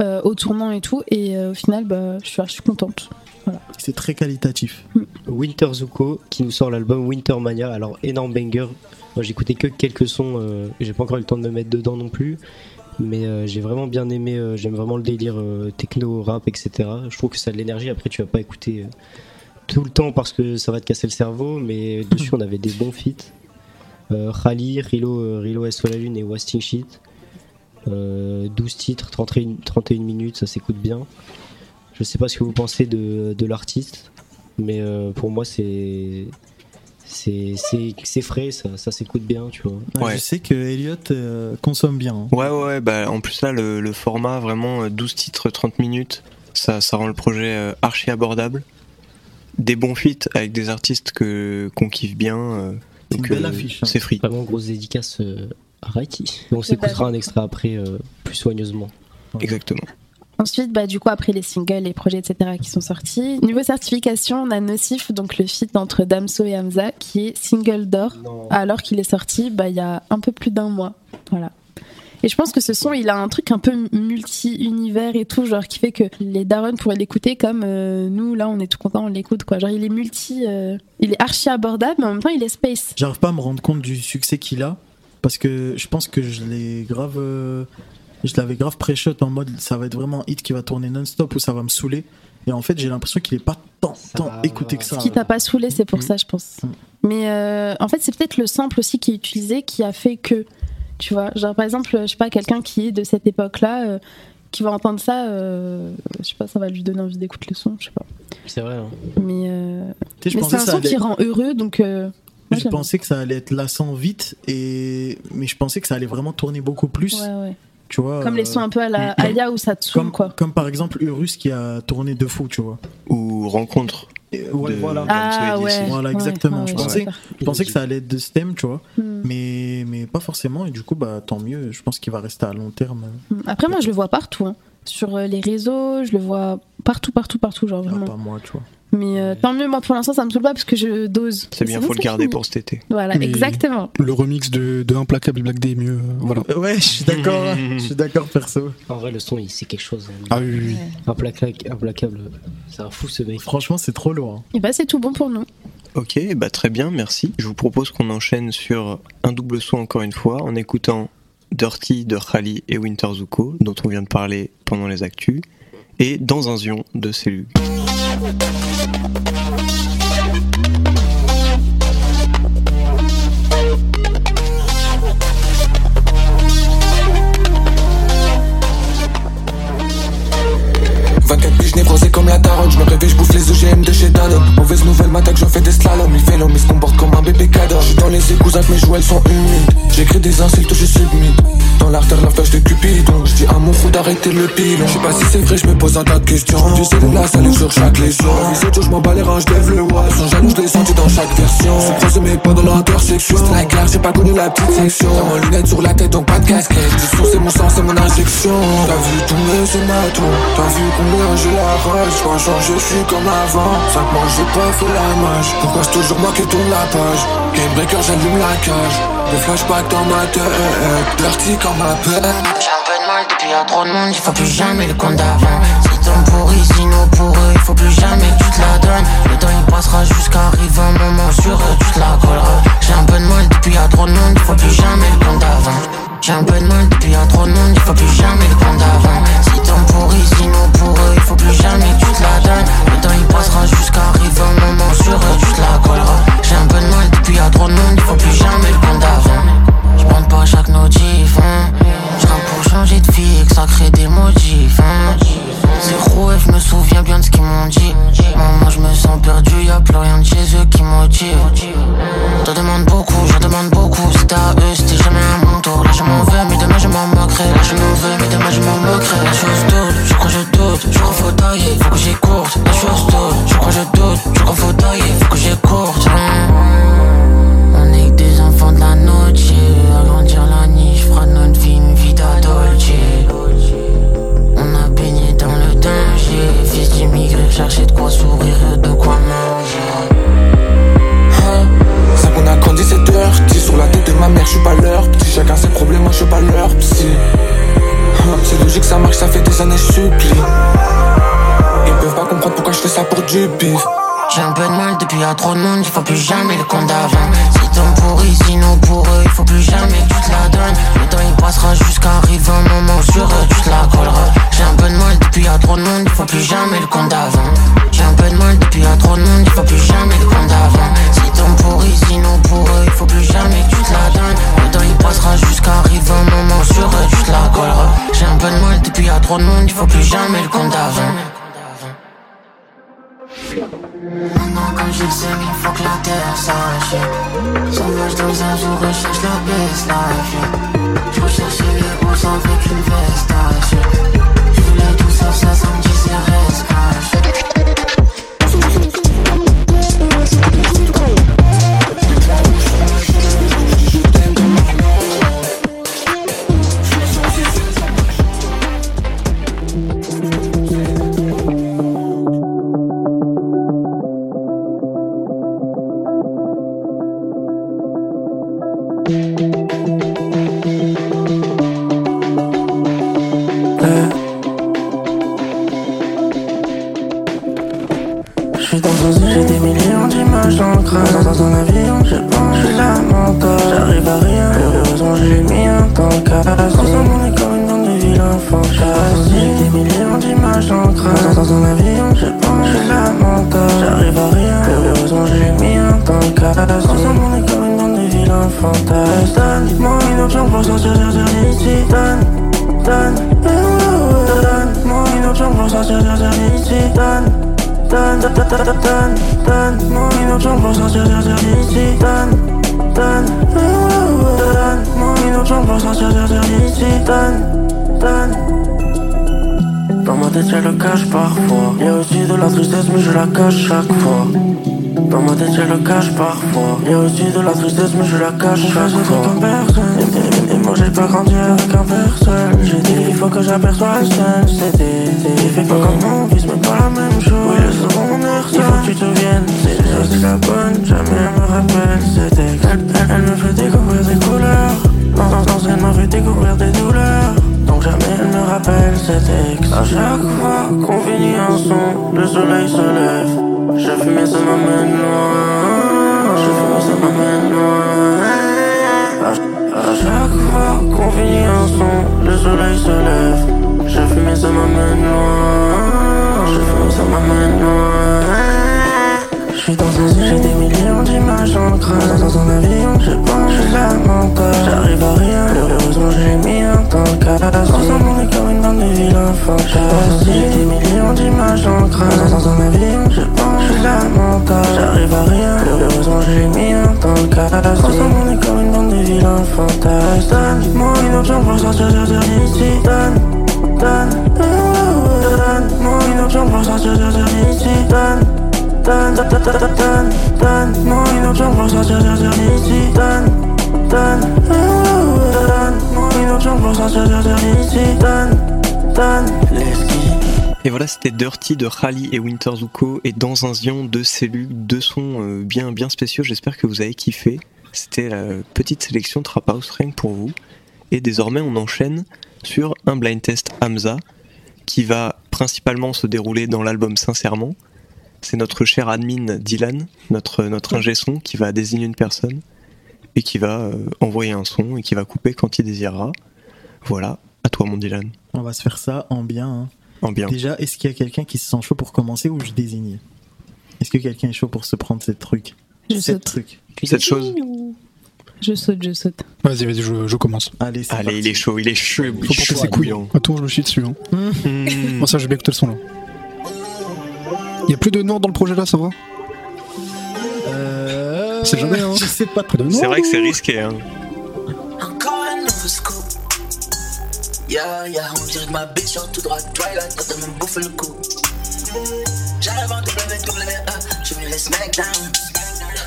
Speaker 3: euh, au tournant et tout. Et euh, au final, bah, je suis archi contente. Voilà.
Speaker 10: C'est très qualitatif.
Speaker 4: Winter Zuko qui nous sort l'album Winter Mania. Alors, énorme banger. Moi, j'ai écouté que quelques sons. euh, j'ai pas encore eu le temps de me mettre dedans non plus. Mais euh, j'ai vraiment bien aimé. euh, J'aime vraiment le délire techno, rap, etc. Je trouve que ça a de l'énergie. Après, tu vas pas écouter tout le temps parce que ça va te casser le cerveau. Mais dessus, on avait des bons feats. Khali, Rilo, Rilo SO la Lune et Wasting Shit. Euh, 12 titres, 31, 31 minutes, ça s'écoute bien. Je sais pas ce que vous pensez de, de l'artiste, mais euh, pour moi c'est c'est frais, ça, ça s'écoute bien, tu vois.
Speaker 10: Ouais, Je sais que Elliot euh, consomme bien. hein.
Speaker 2: Ouais, ouais, ouais, bah, en plus là, le, le format, vraiment euh, 12 titres, 30 minutes, ça, ça rend le projet euh, archi abordable. Des bons feats avec des artistes que qu'on kiffe bien. euh,
Speaker 10: C'est une
Speaker 2: donc,
Speaker 10: belle
Speaker 2: euh,
Speaker 10: affiche, hein.
Speaker 2: C'est free.
Speaker 4: Vraiment grosse dédicace euh, à Raiki. On s'écoutera un extrait après euh, plus soigneusement.
Speaker 2: Exactement.
Speaker 3: Ensuite, bah, du coup, après les singles, les projets, etc., qui sont sortis. Niveau certification, on a Nocif, donc le feat entre Damso et Hamza, qui est single d'or, alors qu'il est sorti bah, il y a un peu plus d'un mois. Voilà. Et je pense que ce son, il a un truc un peu multi-univers et tout, genre qui fait que les darons pourraient l'écouter comme euh, nous, là, on est tout content, on l'écoute, quoi. Genre, il est multi. euh, il est archi abordable, mais en même temps, il est space.
Speaker 10: J'arrive pas à me rendre compte du succès qu'il a parce que je pense que je l'ai grave. euh, je l'avais grave pré-shot en mode ça va être vraiment un hit qui va tourner non-stop ou ça va me saouler. Et en fait, j'ai l'impression qu'il est pas tant, tant écouté que ça.
Speaker 3: Ce qui t'a pas saoulé, c'est pour ça, je pense. Mais euh, en fait, c'est peut-être le sample aussi qui est utilisé qui a fait que, tu vois, genre par exemple, je sais pas, quelqu'un qui est de cette époque-là, euh, qui va entendre ça, euh, je sais pas, ça va lui donner envie d'écouter le son, je sais pas.
Speaker 4: C'est vrai. hein.
Speaker 3: Mais, euh, mais c'est un son qui rend heureux, donc. euh, moi,
Speaker 10: Je pensais que ça allait être lassant vite, et... mais je pensais que ça allait vraiment tourner beaucoup plus.
Speaker 3: Ouais, ouais.
Speaker 10: Tu vois,
Speaker 3: Comme les
Speaker 10: euh,
Speaker 3: sons un peu à la Aya où ça te saoule,
Speaker 10: comme,
Speaker 3: quoi.
Speaker 10: comme par exemple Urus qui a tourné de fou, tu vois.
Speaker 2: Ou Rencontre.
Speaker 10: ouais,
Speaker 2: de
Speaker 10: voilà.
Speaker 3: Ah,
Speaker 2: et
Speaker 3: ouais.
Speaker 10: Voilà,
Speaker 3: Ouais,
Speaker 10: exactement.
Speaker 3: ouais,
Speaker 10: je
Speaker 3: ouais,
Speaker 10: pensais, je pensais que ça allait être de ce thème, tu vois.
Speaker 3: Hmm.
Speaker 10: Mais, mais pas forcément, et du coup, bah, tant mieux. Je pense qu'il va rester à long terme.
Speaker 3: Après, moi, je le vois partout. hein. Sur euh, les réseaux, je le vois partout, partout, partout, genre
Speaker 10: Ah, pas moi, tu vois.
Speaker 3: Mais euh, tant mieux, moi pour l'instant, ça me saoule pas parce que je dose.
Speaker 2: C'est bien, faut le garder
Speaker 3: fini.
Speaker 2: pour cet été.
Speaker 3: Voilà,
Speaker 12: Mais-
Speaker 3: exactement.
Speaker 12: Le remix de, de Implacable Black Day est mieux. euh, voilà.
Speaker 10: Ouais, je suis d'accord. je suis d'accord, perso.
Speaker 4: En vrai, le son, il- c'est quelque chose. hein.
Speaker 12: Ah oui, oui, oui.
Speaker 4: Implacable, implacable. C'est un fou ce mec.
Speaker 10: Franchement, c'est trop lourd. hein.
Speaker 3: Et bah, c'est tout bon pour nous.
Speaker 2: Ok, bah très bien, merci. Je vous propose qu'on enchaîne sur un double son encore une fois en écoutant Dirty de Khali et Winter Zuko, dont on vient de parler pendant les actus, et Dans un zion de Celu.
Speaker 7: Thank you. D'arrêter le Je sais pas si c'est vrai, je me pose un tas de questions. Tu sais, de la salle sur chaque lésion. Les autres, je m'en bats les reins, je le oise Sans jaloux, je l'ai senti dans chaque version. Se croise mais pas dans l'intersection C'est la j'ai pas connu la petite section. T'as mon lunette sur la tête, donc pas de casquette. Du c'est mon sang, c'est mon injection. T'as vu tourner, c'est ma tour. T'as vu combien j'ai la rage. Pas changé, je suis comme avant. Cinq mois, j'ai pas fait la mage. Pourquoi c'est toujours moi qui tourne la page? Game breaker, j'allume la cage. Des flashbacks dans ma tête. Dirty comme ma peur
Speaker 20: Depuis y'a trop de monde, il faut plus jamais le compte d'avant. C'est ton pourri, sinon pour eux, il faut plus jamais que tu te la donnes. Le temps il passera jusqu'à arriver un moment sur eux, tu te la colleras. J'ai un peu de mal depuis y'a trop de monde, il faut plus jamais le compte d'avant. J'ai un peu de mal depuis y'a trop de monde, il faut plus jamais le compte d'avant. C'est ton pourri, sinon pour eux, il faut plus jamais que tu te la donnes. Le temps il passera jusqu'à arriver un moment sur eux, tu te la colleras. J'ai un peu de mal depuis y'a trop de monde, il faut plus jamais le compte d'avant. Je pas chaque notif, hein. Pour changer de vie et que ça crée des motifs, hein. Zéro et je me souviens bien de ce qu'ils m'ont dit. Maman, je me sens perdu, y'a plus rien de chez eux qui motive. Je te demande beaucoup, je demande beaucoup. C'était à eux, c'était jamais à mon tour. Là je m'en veux, mais demain je m'en moquerai. Là je m'en veux, mais demain je m'en moquerai. La chose doute, je crois que je doute. Je crois faut tailler, faut que j'écoute. La chose je crois que je doute. Je crois faut tailler, faut que j'écoute. J'ai un peu de mal depuis y'a trop de monde, il faut plus jamais le compte d'avant. C'est temps pourri, sinon pour eux, il faut plus jamais que tu te la donnes. Le temps il passera jusqu'à arriver un moment sur eux, tu te la colleras. J'ai un peu de mal depuis y'a trop de monde, il faut plus jamais le compte d'avant. J'ai un peu de mal depuis y'a trop de monde, il faut plus jamais le compte d'avant. C'est temps pourri, sinon pour eux, il faut plus jamais que tu te la donnes. Le temps il passera jusqu'à arriver un moment sur eux, tu te la colleras. J'ai un peu de mal depuis y'a trop de monde, il faut plus jamais le compte d'avant. Maintenant quand j'ai le seum, il faut que la terre sache Sauvage dans un jour, recherche la best life Je recherchais les roses avec une veste Je voulais tout ça, ça, ça me disait reste
Speaker 21: mis un comme une une pour donne-moi une pour donne-moi une pour option pour Dans tête y'a le cache parfois. Y'a aussi de la tristesse mais je la cache chaque fois dans ma tête y'a le cache parfois. Y'a aussi de la tristesse mais je la cache chaque fois. comme personne. Et, moi j'ai pas grandi avec un seul. J'ai dit il faut que j'aperçois le seul. C'était J'ai fait pas comme mon fils mais pas la même chose. Oui le air Il faut que tu te viennes. C'est déjà c'est la bonne Jamais elle me rappelle C'était elle, elle, elle me fait découvrir des couleurs. Dans dans- dans elle m'a fait découvrir des douleurs. Donc jamais elle me rappelle cet ex. À chaque fois qu'on finit un son Le soleil se lève Je fume et ça m'amène loin Je fume et ça m'amène loin à, chaque fois qu'on finit un son Le soleil se lève. Je fume et ça m'amène loin Je fume et ça m'amène loin suis dans un j'ai des millions d'images le crâne Dans un avion, je pense, je suis lamentable J'arrive à rien, heureusement j'ai mis un temps casse Ensemble on est comme une bande de vilains fantasmes J'ai des millions d'images le crâne Dans un avion, je pense, je suis lamentable J'arrive à rien, heureusement j'ai mis un temps casse Ensemble on est comme une bande de vilains fantasmes Donne-moi une option pour sortir d'ici Donne, donne, donne-moi une option pour sortir Donne
Speaker 2: Et voilà, c'était Dirty de Rally et Winter Zuko et dans un zion de cellules, deux sons euh, bien bien spéciaux. J'espère que vous avez kiffé. C'était la petite sélection Trap House que pour vous. Et désormais, on enchaîne sur un blind test Hamza qui va principalement se dérouler dans l'album Sincèrement. C'est notre cher admin Dylan, notre notre ingé son, qui va désigner une personne et qui va euh, envoyer un son et qui va couper quand il désirera. Voilà, à toi mon Dylan.
Speaker 10: On va se faire ça en bien. hein.
Speaker 2: En bien.
Speaker 10: Déjà, est-ce qu'il y a quelqu'un qui se sent chaud pour commencer ou je désigne? Est-ce que quelqu'un est chaud pour se prendre cette truc?
Speaker 3: Je
Speaker 10: Cette
Speaker 3: saute.
Speaker 10: truc.
Speaker 2: Cette chose.
Speaker 3: Je saute, je saute.
Speaker 12: Vas-y, vas-y, je, je commence.
Speaker 10: Allez, c'est
Speaker 2: Allez, il est chaud, il est chaud, il
Speaker 12: Faut porter ses couilles.
Speaker 2: hein.
Speaker 12: Attends, je me chie dessus. Hein.
Speaker 2: Mmh.
Speaker 12: Moi, ça, j'ai bien écouté le son là. Il y a plus de noir dans le projet là, ça va
Speaker 10: Euh...
Speaker 12: C'est jamais, hein.
Speaker 10: Je sais pas
Speaker 12: Plus de noir
Speaker 2: C'est vrai que c'est risqué. Hein.
Speaker 1: Encore un nouveau scoop. Yeah, yeah, on dirait que ma bitch en tout droit Twilight, t'as même bouffé le coup. J'arrive en WWE, je me laisse mec down.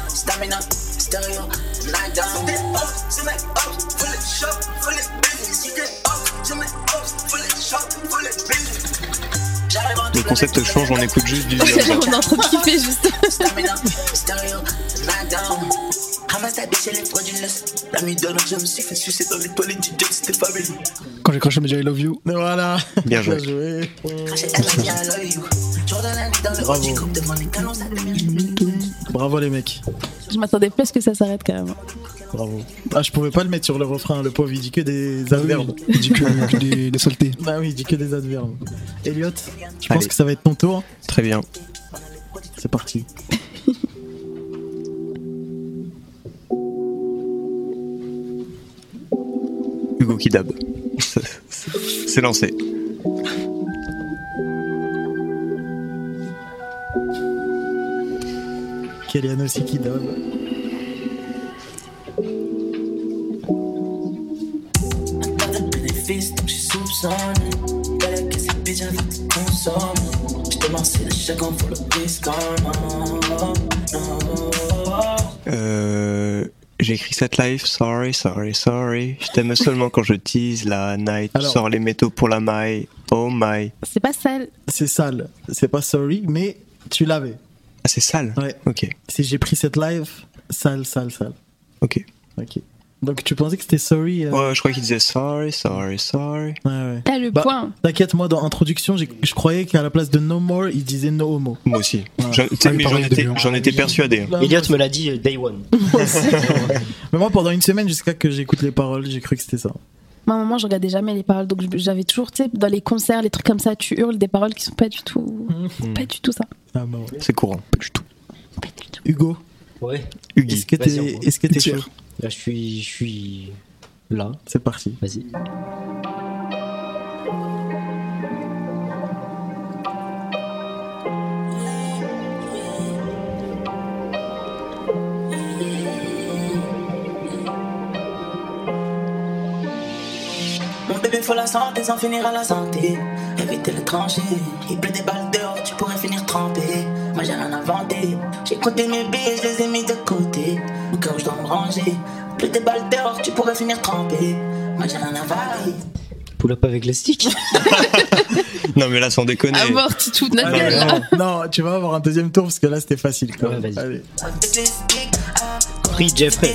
Speaker 1: Stamina, stéréo, night down. C'était off, c'est mec off, full it shop, full it busy. C'était off, c'est mec off, full it shop, full it busy
Speaker 2: le concept change, on écoute juste du.
Speaker 3: on est en train de kiffer juste.
Speaker 12: Quand j'ai craché mes I Love You.
Speaker 10: Mais Voilà.
Speaker 2: Bien joué.
Speaker 1: Bien joué.
Speaker 10: Bravo. Bravo les mecs.
Speaker 3: Je m'attendais plus à ce que ça s'arrête quand même.
Speaker 10: Bravo. Ah, je pouvais pas le mettre sur le refrain, le pauvre, il dit que des adverbes.
Speaker 12: Il dit que, que des, des saletés.
Speaker 10: Bah oui, il dit que des adverbes. Elliot, je pense
Speaker 2: Allez.
Speaker 10: que ça va être ton tour.
Speaker 2: Très bien.
Speaker 10: C'est parti.
Speaker 2: Hugo Kidab. C'est lancé.
Speaker 10: Kélian aussi qui donne.
Speaker 1: donc je soupçonné. Que. Je te chacun pour le.
Speaker 2: Euh, J'ai écrit cette life, sorry, sorry, sorry. Je t'aime seulement quand je tease la night.
Speaker 10: Alors-
Speaker 2: Sors les métaux pour la maille. Oh my.
Speaker 3: C'est pas sale.
Speaker 10: C'est sale. C'est pas sorry, mais tu l'avais.
Speaker 2: Ah, c'est sale
Speaker 10: Ouais.
Speaker 2: Ok.
Speaker 10: Si j'ai pris cette live, sale, sale, sale.
Speaker 2: Ok.
Speaker 10: Ok. Donc tu pensais que c'était sorry euh,
Speaker 2: Ouais, je crois qu'il disait sorry, sorry, sorry.
Speaker 10: Ouais, ouais.
Speaker 3: Ah, le
Speaker 10: Bah,
Speaker 3: point.
Speaker 10: T'inquiète, moi dans introduction, je croyais qu'à la place de no more, il disait no homo.
Speaker 2: Moi aussi.
Speaker 10: Ouais.
Speaker 2: J'en- tu sais,
Speaker 12: Ah,
Speaker 2: mais j'en étais,
Speaker 12: hein.
Speaker 2: j'en étais persuadé. hein.
Speaker 4: Elliot me l'a dit euh, day one.
Speaker 10: Mais moi, pendant une semaine, jusqu'à que j'écoute les paroles, j'ai cru que c'était ça.
Speaker 3: Moi, maman, je regardais jamais les paroles, donc j'avais toujours, tu sais, dans les concerts, les trucs comme ça, tu hurles des paroles qui sont pas du tout,
Speaker 2: Mhm.
Speaker 3: pas du tout ça.
Speaker 10: Ah, bah ouais.
Speaker 2: C'est courant. Pas du tout.
Speaker 10: Hugo,
Speaker 4: Ouais.
Speaker 2: Hugues.
Speaker 10: est-ce que
Speaker 4: Vas-y,
Speaker 10: t'es
Speaker 4: on voit.
Speaker 10: est-ce que t'es
Speaker 4: Là, je suis, je suis là.
Speaker 10: C'est parti.
Speaker 4: Vas-y.
Speaker 1: Bébé faut la santé sans finir à la santé. Éviter le trancher. Il pleut des balles dehors, tu pourrais finir trempé. Moi j'ai rien inventé. J'ai compté mes billets, je les ai mis de côté. Au cas où je dois me ranger. Pleut des balles dehors, tu pourrais finir trempé. Moi j'ai rien inventé.
Speaker 4: Pull up avec le stick.
Speaker 2: Non, mais là, sans déconner.
Speaker 3: Amorti toute notre
Speaker 10: Ah, non, non, tu vas avoir un deuxième tour parce que là c'était facile. Quand
Speaker 4: Ouais,
Speaker 10: même. Allez.
Speaker 1: Avec les sticks,
Speaker 4: Free Jeffrey.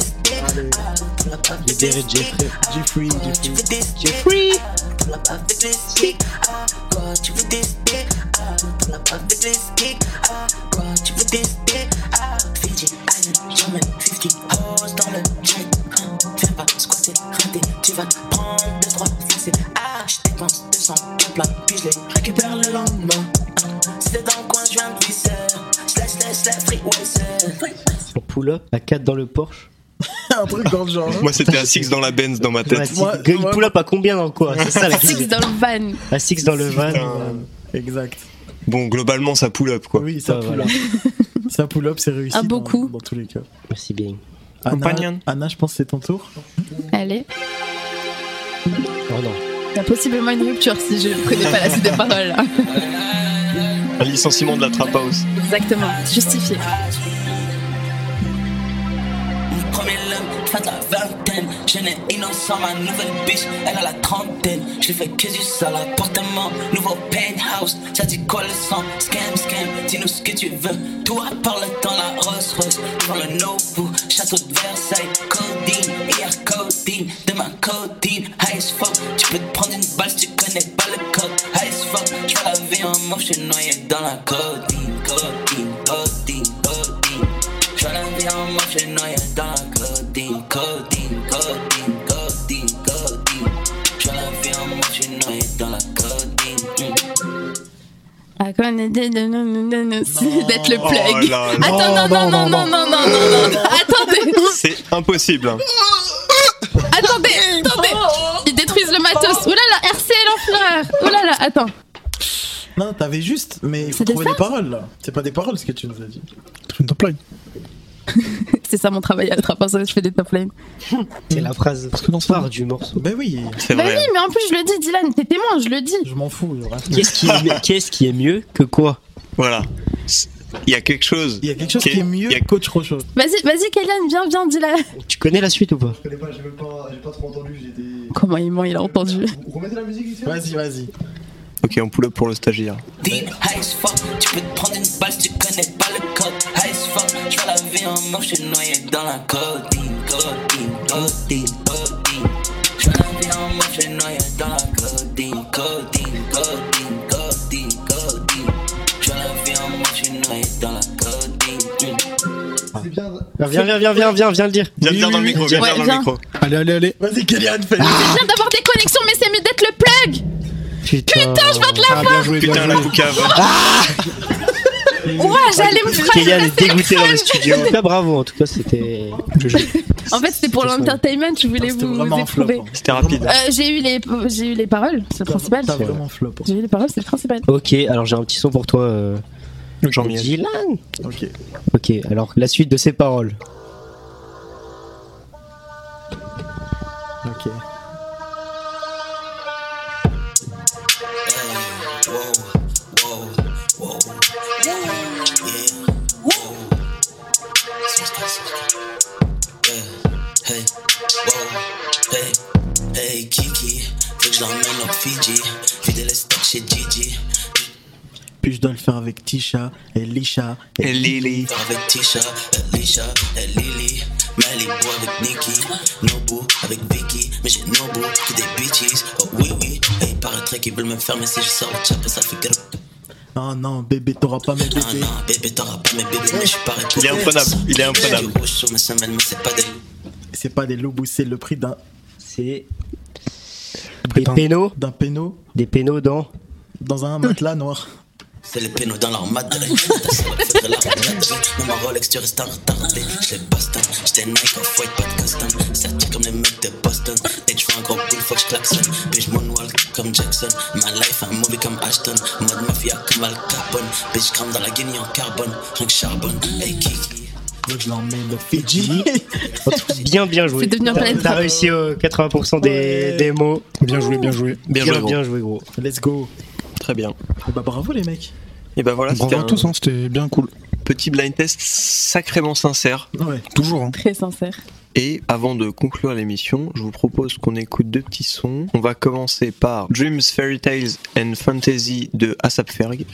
Speaker 4: Je
Speaker 1: dirais
Speaker 4: Jeffrey.
Speaker 10: Jeffrey,
Speaker 1: Tu vas prendre deux, trois faces. Ah, je dépense 200 puis je les récupère le lendemain. C'est dans le coin, je viens de Slash, slash, slash, free
Speaker 4: Pour pull-up, à 4 dans le Porsche
Speaker 10: un truc dans le genre.
Speaker 2: Moi, c'était à Six dans la Benz dans ma tête.
Speaker 4: Ouais,
Speaker 10: Moi-
Speaker 4: il
Speaker 10: moi-
Speaker 4: pull up à combien dans quoi C'est ça la
Speaker 3: Six dans le van.
Speaker 4: À 6 dans le van.
Speaker 10: Exact.
Speaker 2: Bon, globalement, ça pull up, quoi.
Speaker 10: Oui, ça pull up. ça pull up, c'est réussi. Dans-
Speaker 3: beaucoup.
Speaker 10: Dans, tous les cas.
Speaker 4: Merci bien.
Speaker 10: Anna,
Speaker 2: Compagnon.
Speaker 10: Anna, je pense que c'est ton tour.
Speaker 3: Allez.
Speaker 4: Oh non.
Speaker 3: Il y a possiblement une rupture si je connais pas la suite des paroles. là.
Speaker 2: Un licenciement de la trap house.
Speaker 3: Exactement, justifié.
Speaker 1: Fin de la vingtaine. Jeune et innocent, ma nouvelle biche, elle a la trentaine. Je lui fais que du sale appartement, nouveau penthouse. Ça dit quoi le sang? Scam, scam, dis-nous ce que tu veux. Tout à part le temps, la Rolls Royce. Devant le Nobu, château de Versailles. Codeine, hier codeine, demain codeine. High as fuck, tu peux te prendre une balle tu connais pas le code. High as fuck, je fais la vie en mauve, je suis noyé dans la. Je fais la vie en mauve, je suis noyé dans la codeine, codeine, codeine, codeine, codeine. Je la vie en mauve, je suis noyé dans la codeine. Mm.
Speaker 3: Ah, on d'être le
Speaker 2: Oh
Speaker 3: plug. Attends, non, non, non, non, non, non, non, non, attendez,
Speaker 2: C'est impossible. hein.
Speaker 3: attendez, attendez. Ils détruisent le matos. Oh là là, RC l'enfleur. Oh là là, attends.
Speaker 10: Non, t'avais juste, mais il faut trouver des paroles là. C'est pas des paroles ce que tu nous as dit.
Speaker 12: Line.
Speaker 3: C'est ça mon travail à la trappe, je fais des top lines.
Speaker 4: C'est la phrase phare du morceau.
Speaker 10: Ben oui,
Speaker 2: C'est
Speaker 3: Bah
Speaker 2: vrai.
Speaker 3: oui, mais en plus je le dis, Dylan, t'es témoin, je le dis.
Speaker 10: je m'en fous. je reste-
Speaker 4: Qu'est-ce qui, est mieux- qu'est-ce qui est mieux que quoi?
Speaker 2: Voilà. Il y a quelque chose.
Speaker 10: Il y a quelque chose qui est mieux
Speaker 2: il y a-
Speaker 10: qu'autre chose.
Speaker 3: Vas-y, vas-y, Kélian, viens, viens, dis-la.
Speaker 4: Tu connais la suite ou pas?
Speaker 22: Je connais pas, j'ai même pas, j'ai pas trop entendu, j'ai des.
Speaker 3: Comment il ment, il a entendu.
Speaker 22: Vous remettez la musique ici
Speaker 10: Vas-y, vas-y.
Speaker 2: Ok, on pull up pour le stagiaire.
Speaker 1: Deep, high as fuck, tu peux te prendre une balle si tu connais pas le code. High as fuck, je vois la vie en mort, je suis noyé dans la codeine, codeine, codeine, codeine. Je vois la vie en mort, je suis noyé dans la codeine, codeine, codeine, codeine, codeine. Je vois la vie en mort, je suis noyé dans la codeine.
Speaker 4: Viens, viens, viens, viens, viens, viens le dire.
Speaker 2: Viens le dire dans le micro, viens le
Speaker 3: Ouais,
Speaker 2: dire dans le
Speaker 3: viens.
Speaker 2: micro.
Speaker 12: Allez, allez, allez.
Speaker 10: Vas-y, Kélian, fais
Speaker 3: Je viens d'avoir des connexions, mais c'est mieux d'être le plug
Speaker 4: Putain,
Speaker 3: Putain, je
Speaker 12: Ah, bien
Speaker 3: l'avoir
Speaker 12: joué, bien
Speaker 2: Putain, la poucave.
Speaker 3: Ouais, j'allais me frapper
Speaker 4: Kélian est dégoûté dans le studio. En tout cas, bravo. En tout cas, c'était.
Speaker 3: En fait, c'était pour l'entertainment, je voulais
Speaker 10: C'était
Speaker 3: vous
Speaker 10: flop.
Speaker 3: éprouver.
Speaker 10: hein.
Speaker 2: C'était rapide.
Speaker 3: Euh, j'ai eu les j'ai eu les paroles, c'est le principal.
Speaker 10: T'as vraiment flop. hein.
Speaker 3: J'ai eu les paroles, c'est le principal.
Speaker 4: Ok, alors j'ai un petit son pour toi. Euh...
Speaker 2: Jean-Michel.
Speaker 4: Dylan.
Speaker 10: Ok.
Speaker 4: Ok, alors la suite de ces paroles.
Speaker 10: Ok.
Speaker 1: Hey, wow, hey, hey, Kiki, faut que je l'emmène au Fiji, vider les stocks chez Gigi,
Speaker 10: Puis je dois le faire avec Tisha et Lisha
Speaker 2: Et Lily.
Speaker 1: avec Tisha, Alicia, et Lily, Malibu avec Nikki, Nobu avec Vicky, mais j'ai Nobu que des bitches, oh oui oui, et il paraîtrait qu'ils veulent me faire, mais si je sors le chap, ça fait que
Speaker 10: Oh non, bébé, t'auras pas mes
Speaker 1: Ah
Speaker 10: bébés.
Speaker 1: non, bébé, t'auras pas mes bébés, mais je suis pas
Speaker 2: Il est imprenable, il est imprenable.
Speaker 1: Je rouge sur mes semelles, mais c'est pas des
Speaker 10: C'est pas des loups, c'est le prix d'un
Speaker 4: C'est. Des pénaux.
Speaker 10: d'un péno
Speaker 4: Des pénaux dans.
Speaker 10: dans un matelas noir.
Speaker 1: C'est les pénaux dans mat de la en Rolex tu restes en retardé Je les Boston J'étais Nike off white pas de custom Certifié comme les mecs de Boston Dès que je fais un gros pull faut que je klaxonne Puis je moonwalk comme Jackson My life un movie comme Ashton Mode mafia comme Al Capone Bitch crame dans la Guinée en carbone Rien que charbonne Hey Kiki
Speaker 10: Donc je l'emmène au Fidji.
Speaker 4: Bien, bien joué.
Speaker 3: C'est devenu un
Speaker 4: T'as-
Speaker 3: planète
Speaker 4: T'as
Speaker 3: rap.
Speaker 4: réussi euh, 80% des,
Speaker 10: Ouais.
Speaker 4: des mots.
Speaker 12: Bien joué, bien joué.
Speaker 2: Bien joué, gros.
Speaker 4: bien joué, gros.
Speaker 10: Let's go.
Speaker 2: Très bien.
Speaker 10: Et bah bravo les mecs.
Speaker 2: Et ben voilà,
Speaker 12: Bravo
Speaker 2: c'était
Speaker 12: à
Speaker 2: un
Speaker 12: tous, hein, c'était bien cool.
Speaker 2: petit blind test sacrément sincère.
Speaker 10: Ouais.
Speaker 12: Toujours. Hein.
Speaker 3: Très sincère.
Speaker 2: Et avant de conclure l'émission, je vous propose qu'on écoute deux petits sons. On va commencer par Dreams, Fairy Tales and Fantasy de Asap Ferg.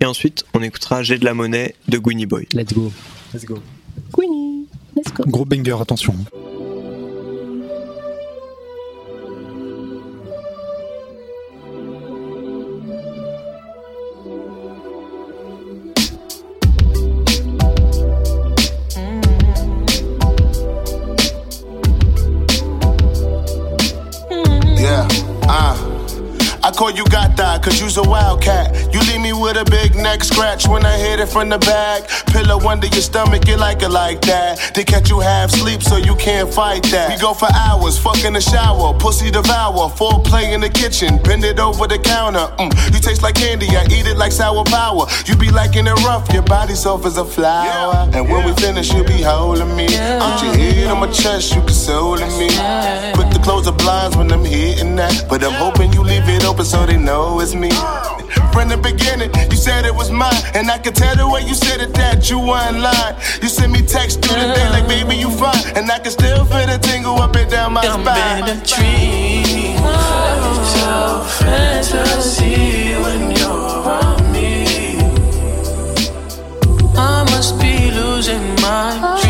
Speaker 2: Et ensuite, on écoutera J'ai de la monnaie de Gwynny Boy.
Speaker 4: Let's go.
Speaker 10: Let's go.
Speaker 3: Queenie, let's go.
Speaker 12: Gros banger, attention.
Speaker 6: Call you Gata, cause you's a wildcat. You leave me with a big neck scratch when I hit it from the back. Pillow under your stomach, you like it like that. They catch you half sleep, so you can't fight that. We go for hours, fuck in the shower, pussy devour, foreplay in the kitchen, bend it over the counter. Mm. You taste like candy, I eat it like sour power. You be liking it rough, your body soft as a flower. And when we finish, you be holding me. Put your head on my chest, you consoling me. Quick to close the blinds when I'm hitting that. But I'm hoping you leave it open so they know it's me. From the beginning, you said it was mine. And I could tell the way you said it that you weren't lying. You sent me text through the day like, baby, you fine. And I can still feel the tingle up and down my spine.
Speaker 23: dream. So fantasy when you're around me. I must be losing my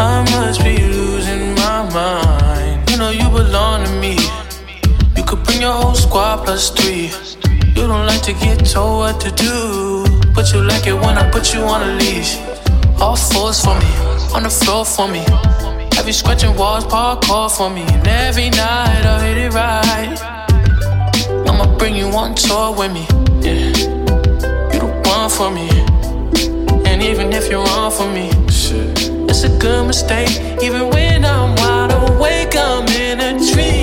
Speaker 23: I must be losing my mind. You know you belong to me. You could bring your whole squad plus three. You don't like to get told what to do. But you like it when I put you on a leash. All fours for me, on the floor for me. Have you scratching walls, parkour for me. And every night I'll hit it right. I'ma bring you on tour with me. Yeah. You the one for me. And even if you're wrong for me, shit, it's a good mistake. Even when I'm wide awake, I'm in a dream.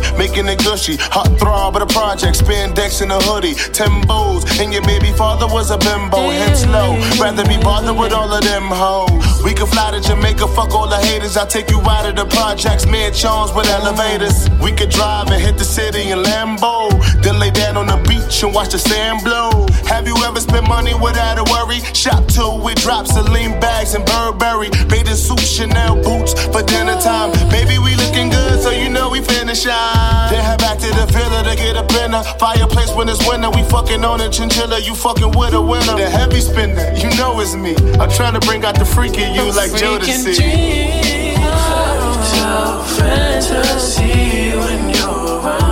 Speaker 6: Pussy. making it gushy. Hot throb of the project, spandex in a hoodie. Timbos, and your baby father was a bimbo. Hence low, rather be bothered with all of them hoes. We can fly to Jamaica, fuck all the haters. I'll take you out of the projects, man, Charles with elevators. We could drive and hit the city in Lambo. Then lay down on the beach and watch the sand blow. Have you ever spent money without a worry? Shop with drops of lean bags and Burberry. Bathing suit, Chanel boots for dinner time. Baby, we looking good, so you know we finna shine. Then head back to the villa to get a dinner. Fireplace when it's winter, we fucking on a chinchilla. You fucking with a winner. The heavy spender, you know it's me. I'm trying to bring out the freak in you like Jodeci.
Speaker 24: fantasy when you're around.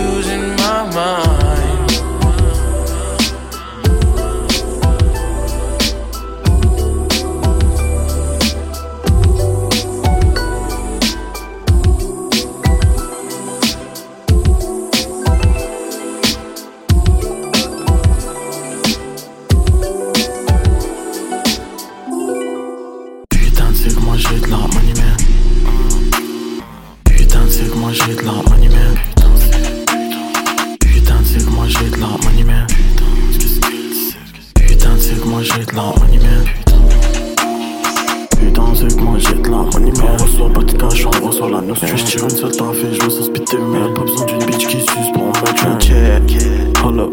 Speaker 24: notion. Je tire une seule taf et je veux ça spit mais y'a pas besoin d'une bitch qui suce pour un check. Hold up.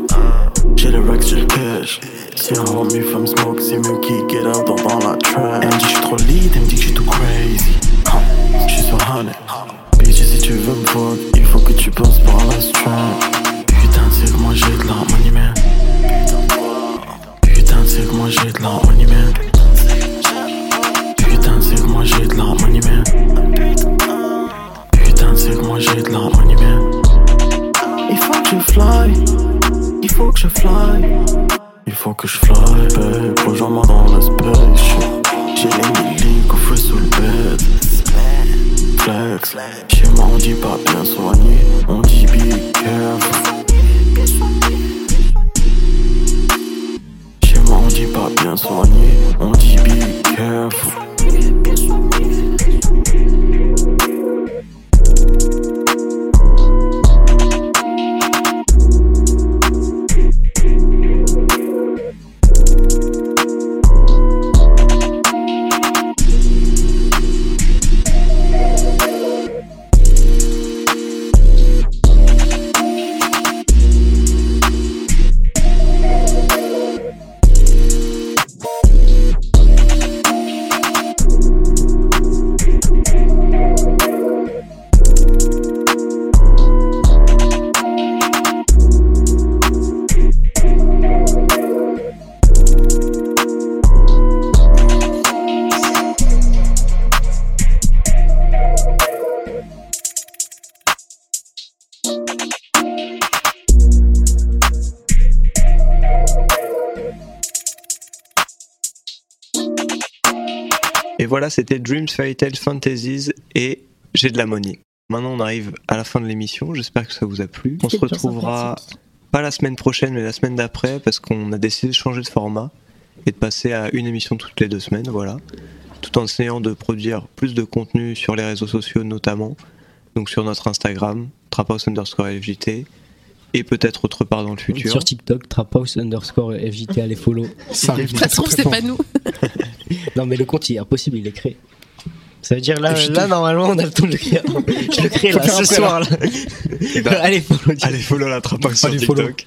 Speaker 24: J'ai le racks, j'ai le cash. Si un homie femme smoke, c'est mieux qui get out dans, dans la trap. Elle me dit que je suis trop lit, elle me dit que je suis tout crazy. Je suis sur honey. Bitch, si tu veux me fuck, il faut que tu penses par la strap.
Speaker 2: C'était Dreams, Fairy Tales, Fantasies et J'ai de la money. Maintenant, on arrive à la fin de l'émission. J'espère que ça vous a plu. On se retrouvera pas la semaine prochaine, mais la semaine d'après, parce qu'on a décidé de changer de format et de passer à une émission toutes les deux semaines. Voilà. Tout en essayant de produire plus de contenu sur les réseaux sociaux, notamment. Donc sur notre Instagram, traphouse underscore LJT. Et peut-être autre part dans le futur.
Speaker 4: Sur TikTok, Traphouse underscore FJT, allez follow.
Speaker 2: Ça arrive
Speaker 3: Ça se trouve, c'est pas nous.
Speaker 4: Non, mais le compte, il est impossible, il est créé. Ça veut dire là,
Speaker 2: FJT.
Speaker 4: là normalement, on a le temps de le créer. Je le crée là, ce soir. Là.
Speaker 2: Eh ben,
Speaker 4: allez, follow.
Speaker 2: Allez, follow la Traphouse sur
Speaker 12: Allez, follow.
Speaker 2: TikTok.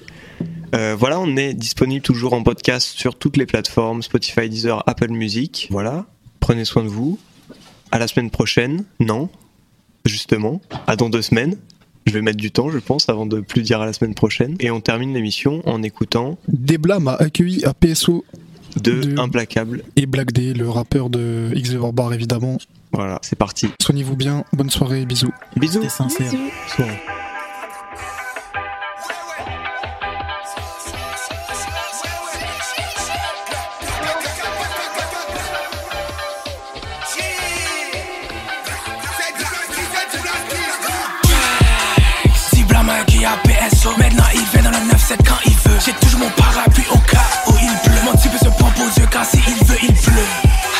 Speaker 2: Euh, voilà, on est disponible toujours en podcast sur toutes les plateformes Spotify, Deezer, Apple Music. Voilà, prenez soin de vous. À la semaine prochaine. Non, justement, à dans deux semaines. Je vais mettre du temps, je pense, avant de plus dire à la semaine prochaine. Et on termine l'émission en écoutant
Speaker 12: Debla m'a accueilli à PSO
Speaker 2: de Implacable.
Speaker 12: et Black D, le rappeur de X the Bar évidemment.
Speaker 2: Voilà, c'est parti.
Speaker 12: Soignez-vous bien, bonne soirée, bisous.
Speaker 2: Bisous.
Speaker 10: C'était sincère.
Speaker 2: Soirée.
Speaker 8: SO. Maintenant il vient dans le 9-7 quand il veut. J'ai toujours mon parapluie au cas où il pleut. Mon type se pompe aux yeux car si il veut, il pleut.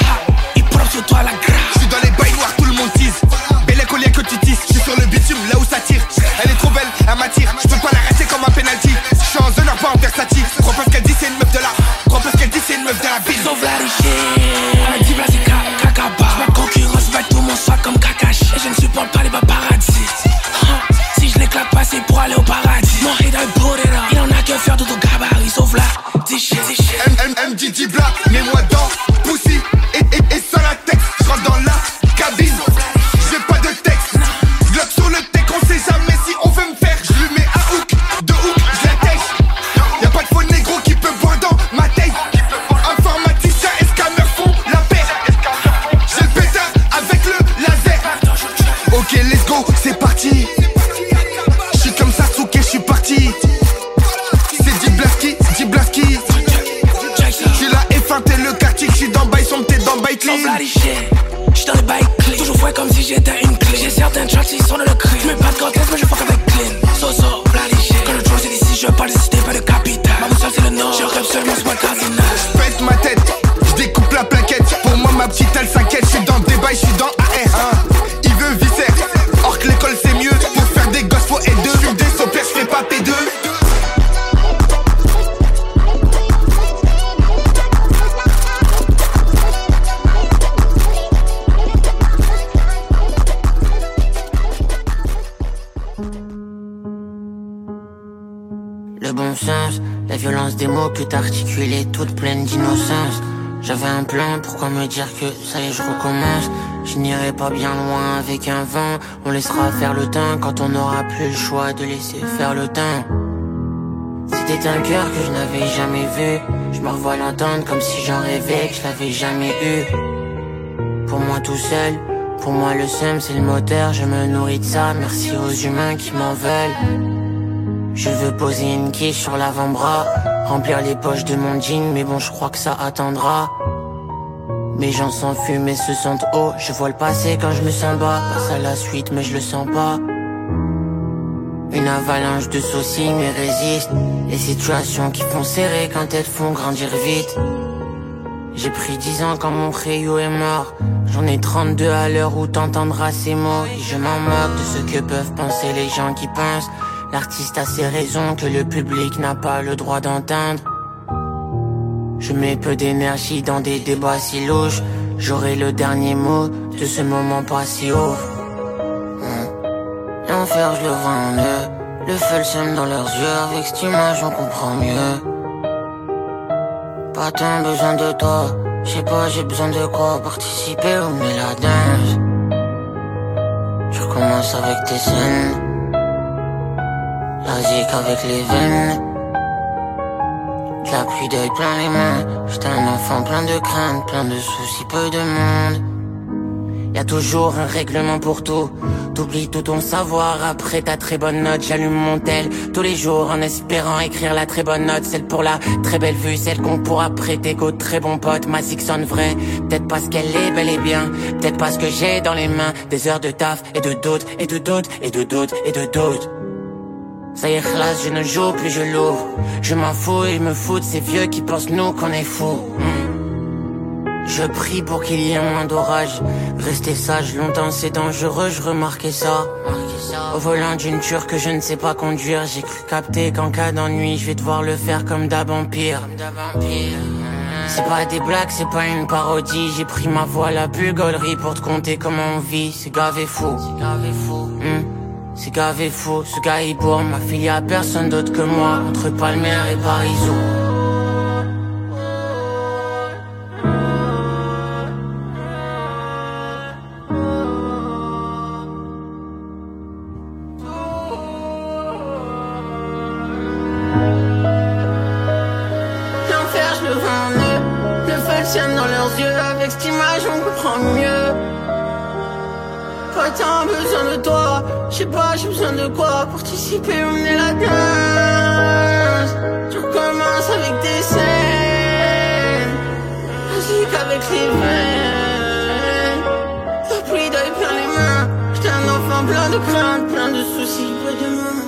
Speaker 8: Ha, il plombe sur toi la grâce.
Speaker 22: Je suis dans les bails noirs, tout le monde tease. Belle collier que tu tisses. Je suis sur le bitume, là où ça tire. Elle est trop belle, elle m'attire. Je peux pas la rater comme un penalty. Je suis en zone, pas en versatile. Crois pas ce qu'elle dit, c'est une meuf de la. Crois pas ce qu'elle dit, c'est une meuf de la ville.
Speaker 8: Sauf la richesse. La t-shirt.
Speaker 22: MDT Bla, mets-moi
Speaker 20: pourquoi me dire que ça y est, je recommence Je n'irai pas bien loin avec un vent, on laissera faire le temps quand on n'aura plus le choix de laisser faire le temps. C'était un cœur que je n'avais jamais vu, je me revois l'entendre comme si j'en rêvais, que je l'avais jamais eu. Pour moi tout seul, pour moi le seum c'est le moteur, je me nourris de ça, merci aux humains qui m'en veulent. Je veux poser une quiche sur l'avant-bras, remplir les poches de mon jean, mais bon, je crois que ça attendra. Mes gens s'enfument et se sentent haut, je vois le passé quand je me sens bas, passe à la suite, mais je le sens pas. Une avalanche de soucis me résiste, les situations qui font serrer quand elles font grandir vite. J'ai pris 10 ans quand mon Réo est mort. J'en ai 32 à l'heure où t'entendras ces mots. Et je m'en moque de ce que peuvent penser les gens qui pensent. L'artiste a ses raisons que le public n'a pas le droit d'entendre. Je mets peu d'énergie dans des débats si louches. J'aurai le dernier mot de ce moment pas si haut. Hmm. L'enfer, je le vois en eux. Le feu le sème dans leurs yeux. Avec cette image, on comprend mieux. Pas tant besoin de toi. Je sais pas, j'ai besoin de quoi participer la danse. Je commence avec tes scènes. La avec les veines. La pluie d'œil plein les mains. J'étais un enfant plein de craintes, plein de soucis, peu de monde. Y a toujours un règlement pour tout. T'oublies tout ton savoir après ta très bonne note. J'allume mon tel tous les jours en espérant écrire la très bonne note. Celle pour la très belle vue, celle qu'on pourra prêter qu'au très bon pote. Ma zig sonne vrai. Peut-être parce qu'elle est bel et bien. Peut-être parce que j'ai dans les mains des heures de taf et de doute et de doute et de doute et de doute. Ça y est, classe, je ne joue plus, je l'ouvre. Je m'en fous, ils me foutent, ces vieux qui pensent nous qu'on est fous. Hmm. Je prie pour qu'il y ait moins d'orage. Rester sage longtemps c'est dangereux, je remarquais ça. Au volant d'une turque que je ne sais pas conduire, j'ai cru capter qu'en cas d'ennui, je vais devoir le faire comme d'hab en pire. C'est pas des blagues, c'est pas une parodie. J'ai pris ma voix à la bugolerie pour te compter comment on vit. C'est et fou. Hmm. C'est et fou, ce gars il bourre Ma fille a personne d'autre que moi. Entre Palmer et Parisou L'enfer je le vois en eux Le tient dans leurs yeux. Avec cette image on comprend mieux. Pas tant besoin de toi Je sais pas j'ai besoin de quoi Participer ou mener la danse Tu recommences avec tes scènes. Musique avec les veines La pluie d'œil plein les mains. J'étais un enfant plein de craintes Plein de soucis, peu de mains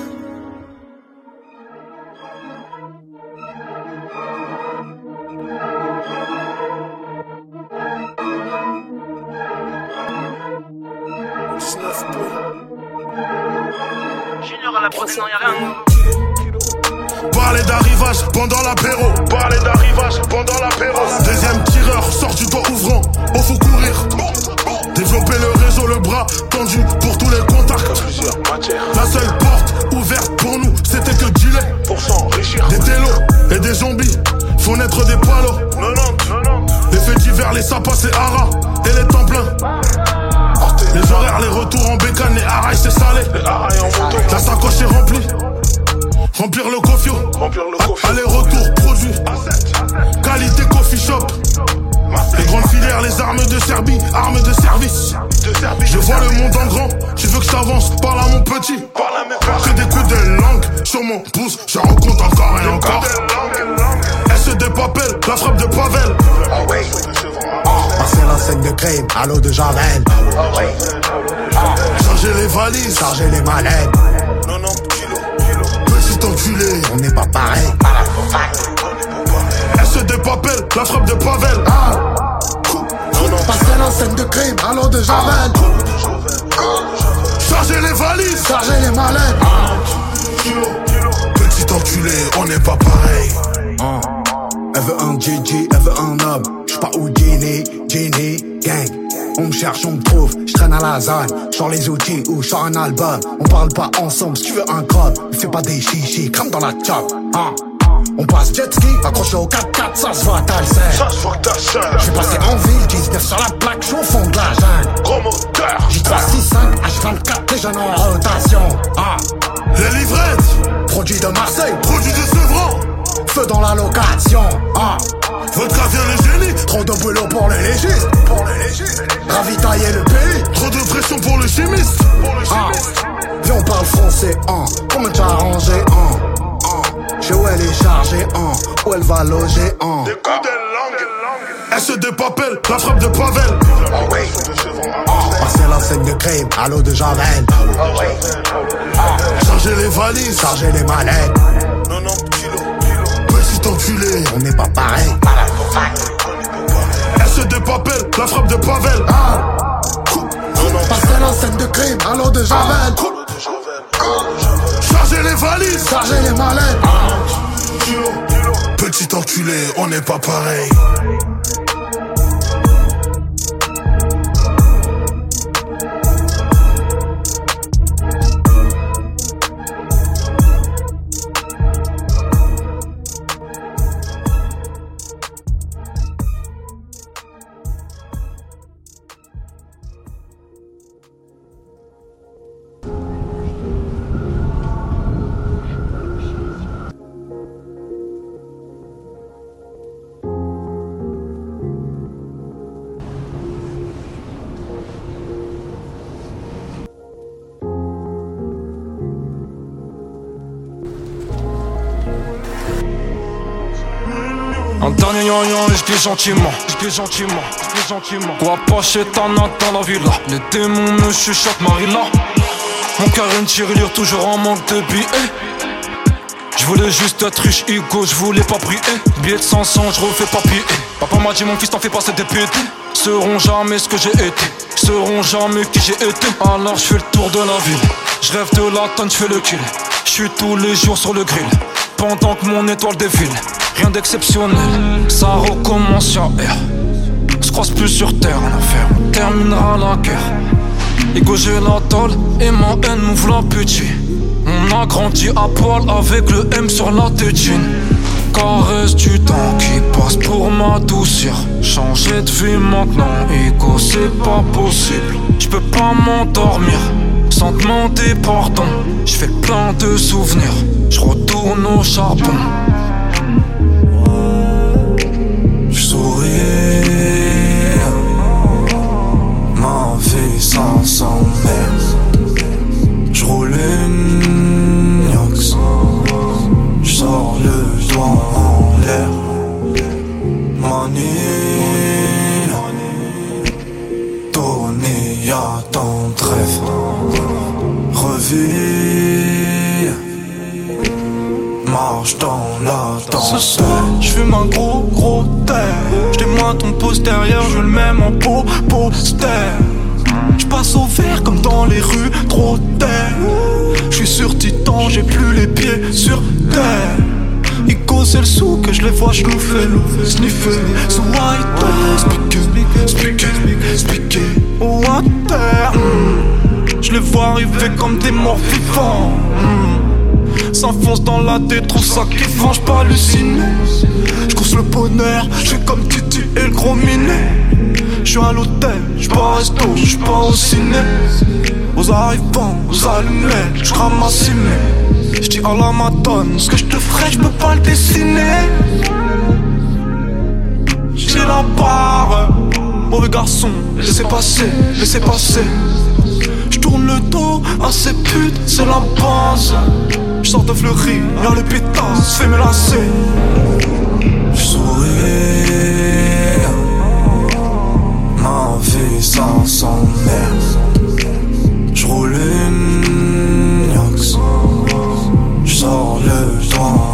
Speaker 25: sinon y'a rien.
Speaker 5: Parler d'arrivage pendant l'apéro. Parler d'arrivage pendant l'apéro. Deuxième tireur, sort du doigt ouvrant. Oh, faut courir. Développer le réseau, le bras tendu pour tous les contacts. La seule porte ouverte pour nous, c'était que gilet. Pour s'enrichir. Des télos et des zombies font naître des palos. Les faits divers, les sapas, c'est hara. Et les temps pleins. Les horaires, les retours en bécane, les harailles, c'est salé. La sacoche est remplie. Remplir le cofio. Aller-retour produit. Qualité coffee shop. Les grandes filières, les armes de Serbie, armes de service. Je vois le monde en grand, tu veux que j'avance, parle à mon petit. Que des coups de langue sur mon pouce, je rencontre encore et encore. SD Papel, la frappe de Pavel.
Speaker 26: Passer la scène de crime, à l'eau de Javel.
Speaker 5: Charger les valises,
Speaker 26: charger les mallettes.
Speaker 5: Petit enculé,
Speaker 26: on n'est pas pareil.
Speaker 5: SD Papel, la frappe de Pavel.
Speaker 26: Passer la scène de crime, à l'eau de Javel.
Speaker 5: Charger les valises,
Speaker 26: charger les mallettes.
Speaker 5: Petit enculé, on n'est pas pareil.
Speaker 26: Elle veut un GG, elle veut un homme. J'suis pas Houdini, Genie, gang. On me cherche, on me trouve, j'traîne à la zone. J'sors les outils ou j'sors un album. On parle pas ensemble, si tu veux un. Ne fais pas des chichis, comme dans la chop. Hein. On passe jet ski, accroché au 4x4, ça se voit, t'as le
Speaker 5: Ça se voit t'as
Speaker 26: J'suis passé en ville, 19 sur la plaque, j'suis au fond de la jungle.
Speaker 5: Gros moteur.
Speaker 26: J'ai 3, 6, 5, H24, les jeunes en rotation. Ah.
Speaker 5: Les livrettes.
Speaker 26: Produit de Marseille,
Speaker 5: Produit de Sevran.
Speaker 26: feu dans la location. Ah.
Speaker 5: Vodka vient les génies.
Speaker 26: Trop de boulot pour les légistes. Pour les légistes. Ravitailler le pays.
Speaker 5: Trop de pression pour le chimiste.
Speaker 26: Ah. Viens, on parle français, hein. Comment t'as arrangé, hein? Je sais où elle est chargée, hein. Où elle va loger, hein.
Speaker 5: Des coups de langue. SD Papel, la frappe de Pavel.
Speaker 26: Passer la scène de crime, à l'eau de Javel.
Speaker 5: Charger les valises,
Speaker 26: Charger les mallettes.
Speaker 5: petit enculé.
Speaker 26: On n'est pas pareil.
Speaker 5: SD Papel, la frappe de Pavel.
Speaker 26: Passer la scène de crime, l'eau de Javel.
Speaker 5: Charger les valises,
Speaker 26: Charger les mallettes.
Speaker 5: petit enculé, on n'est pas pareil.
Speaker 27: Et je glisse gentiment, je glisse gentiment, je gentiment. Quoi pas chez Tana dans la villa, les démons me chuchotent Marilla. Mon cœur une tirelire toujours en manque de billets. Je voulais juste être riche, ego, je voulais pas prier. Billet de 500, je refais pas pied. Papa m'a dit, mon fils, t'en fais pas, c'est des. Seront jamais ce que j'ai été, seront jamais qui j'ai été. Alors je fais le tour de la ville. Je rêve de la tonne, je fais le kill. Je suis tous les jours sur le grill. Pendant que mon étoile défile. Rien d'exceptionnel, ça recommence sur R. Se croise plus sur terre, en enfer, on terminera la guerre. Ego j'ai la tôle et ma haine m'ouvre l'appétit. On a grandi à poil avec le M sur la tétine. Caresse du temps qui passe pour m'adoucir. Changer de vie maintenant, ego c'est pas possible. Je peux pas m'endormir sans demander pardon. Je fais plein de souvenirs, je retourne au charbon. Marche dans la danse. Je fume un gros gros terre. J'témoins ton postérieur, je le mets en peau poster. Je passe au vert comme dans les rues, trop terre. Je suis sur Titan, j'ai plus les pieds sur terre. Ico c'est le sou que je les vois schnouffer, sniffer sous white Speaker, speaker, speaker water Je les vois arriver comme des morts vivants. Mm. S'enfonce dans la tête, trouve ça kiffant, j'pas halluciné J'course le bonheur, j'fais comme Titi et le gros minet. J'suis à l'hôtel, j'pas au resto, j'pas au ciné. Aux arrivants, aux allumettes, j'ramasse J'dis à la madone, ce que j'te ferais, j'peux pas le dessiner. J'ai la barre. Mauvais garçon, laissez passer, laissez passer. Je tourne le dos à ces putes, c'est la base. Je sors de fleury, y'a les pétasses, fais me lasser. J'souris, ma vie ça s'emmerde. J'roule une Yox, j'sors le doigt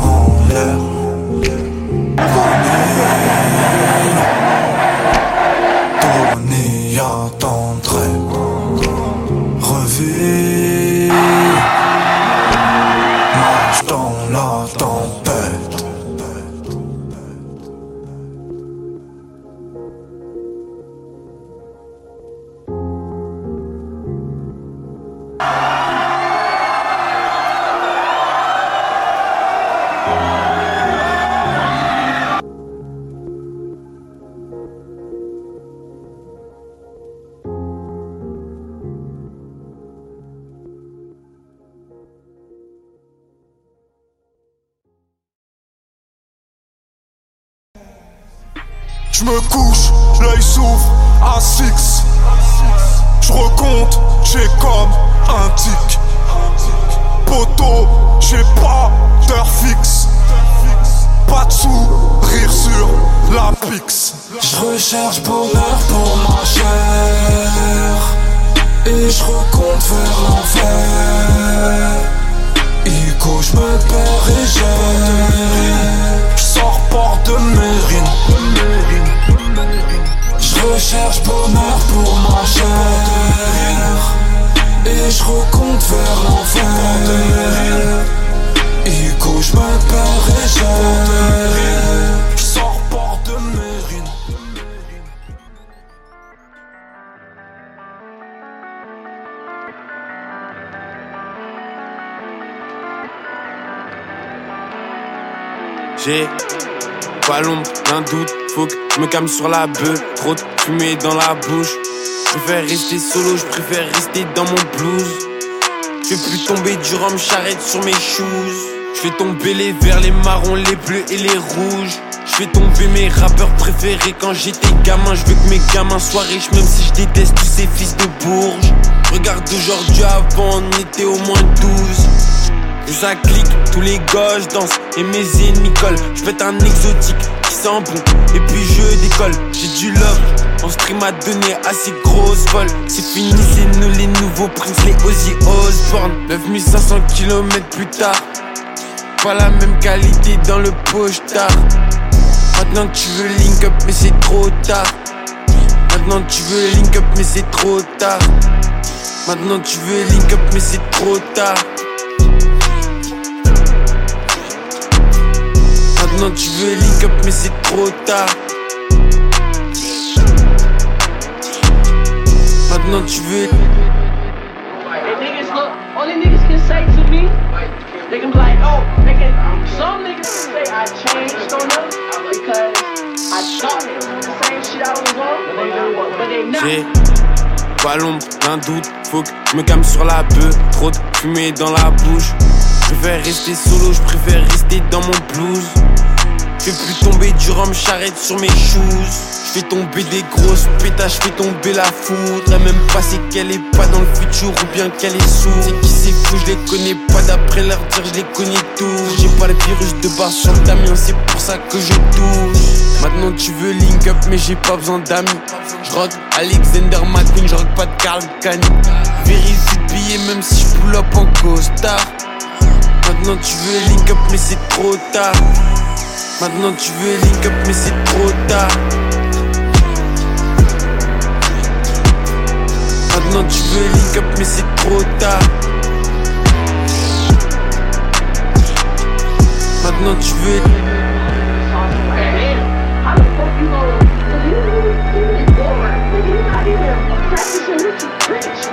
Speaker 27: Je me couche, l'œil s'ouvre 6 Je recompte, j'ai comme un tic. Poteau, j'ai pas d'heure fixe. Pas de sous, rire sur la pix. Je recherche bonheur pour ma chair. Et je recompte vers l'enfer. Ico, je me perds et j'ai Je sors porte de Mérine Je recherche bonheur pour ma chair. Et je recompte vers l'enfer. Ico, je me perds et j'ai Je sors porte de Mérine.
Speaker 25: J'ai pas l'ombre d'un doute, faut que je me calme sur la bœuf. Trop de fumée dans la bouche. Je préfère rester solo, je préfère rester dans mon blues. Je fais plus tomber du rhum charrette sur mes shoes. Je fais tomber les verts, les marrons, les bleus et les rouges. Je fais tomber mes rappeurs préférés quand j'étais gamin. Je veux que mes gamins soient riches, même si je déteste tous ces fils de bourges. Regarde aujourd'hui, avant on était au moins 12. Et ça clique, tous les gosses dansent et mes ennemis collent. Je fais un exotique qui sent bon et puis je décolle. J'ai du love, en stream à donner assez grosse vol. C'est fini, c'est nous les nouveaux princes, les Ozzy Osbourne. 9500 km plus tard, pas la même qualité dans le poche-tard. Maintenant tu veux link up, mais c'est trop tard. Maintenant tu veux link up, mais c'est trop tard. Maintenant tu veux link up, mais c'est trop tard. Maintenant tu veux link up mais c'est trop tard Maintenant tu veux
Speaker 28: look, only niggas can say to me, they can be like, oh, they can, some niggas can say I changed on them because I thought it was the same shit I was on, but they not, but they not.
Speaker 25: J'ai pas l'ombre d'un doute, faut que je me calme sur la bœuf. Trop de fumée dans la bouche. Je préfère rester solo, je préfère rester dans mon blues. Je fais plus tomber du rhum charrette sur mes shoes. Je fais tomber des grosses pétages, je fais tomber la foudre. Elle même pas c'est qu'elle est pas dans le futur ou bien qu'elle est sourde. C'est qui c'est fou, je connais pas d'après leur dire, je les connais tous. J'ai pas le virus de base sur Damien, c'est pour ça que je touche. Maintenant tu veux link up, mais j'ai pas besoin d'amis. Je rock Alexander McQueen, je rock pas de Carl Kani. Vérifie le billet, même si je pull up en costard. Maintenant tu veux link up, mais c'est trop tard. Maintenant tu veux link up mais c'est trop tard. Maintenant tu veux link up mais c'est trop tard.
Speaker 28: Maintenant tu veux
Speaker 29: I'm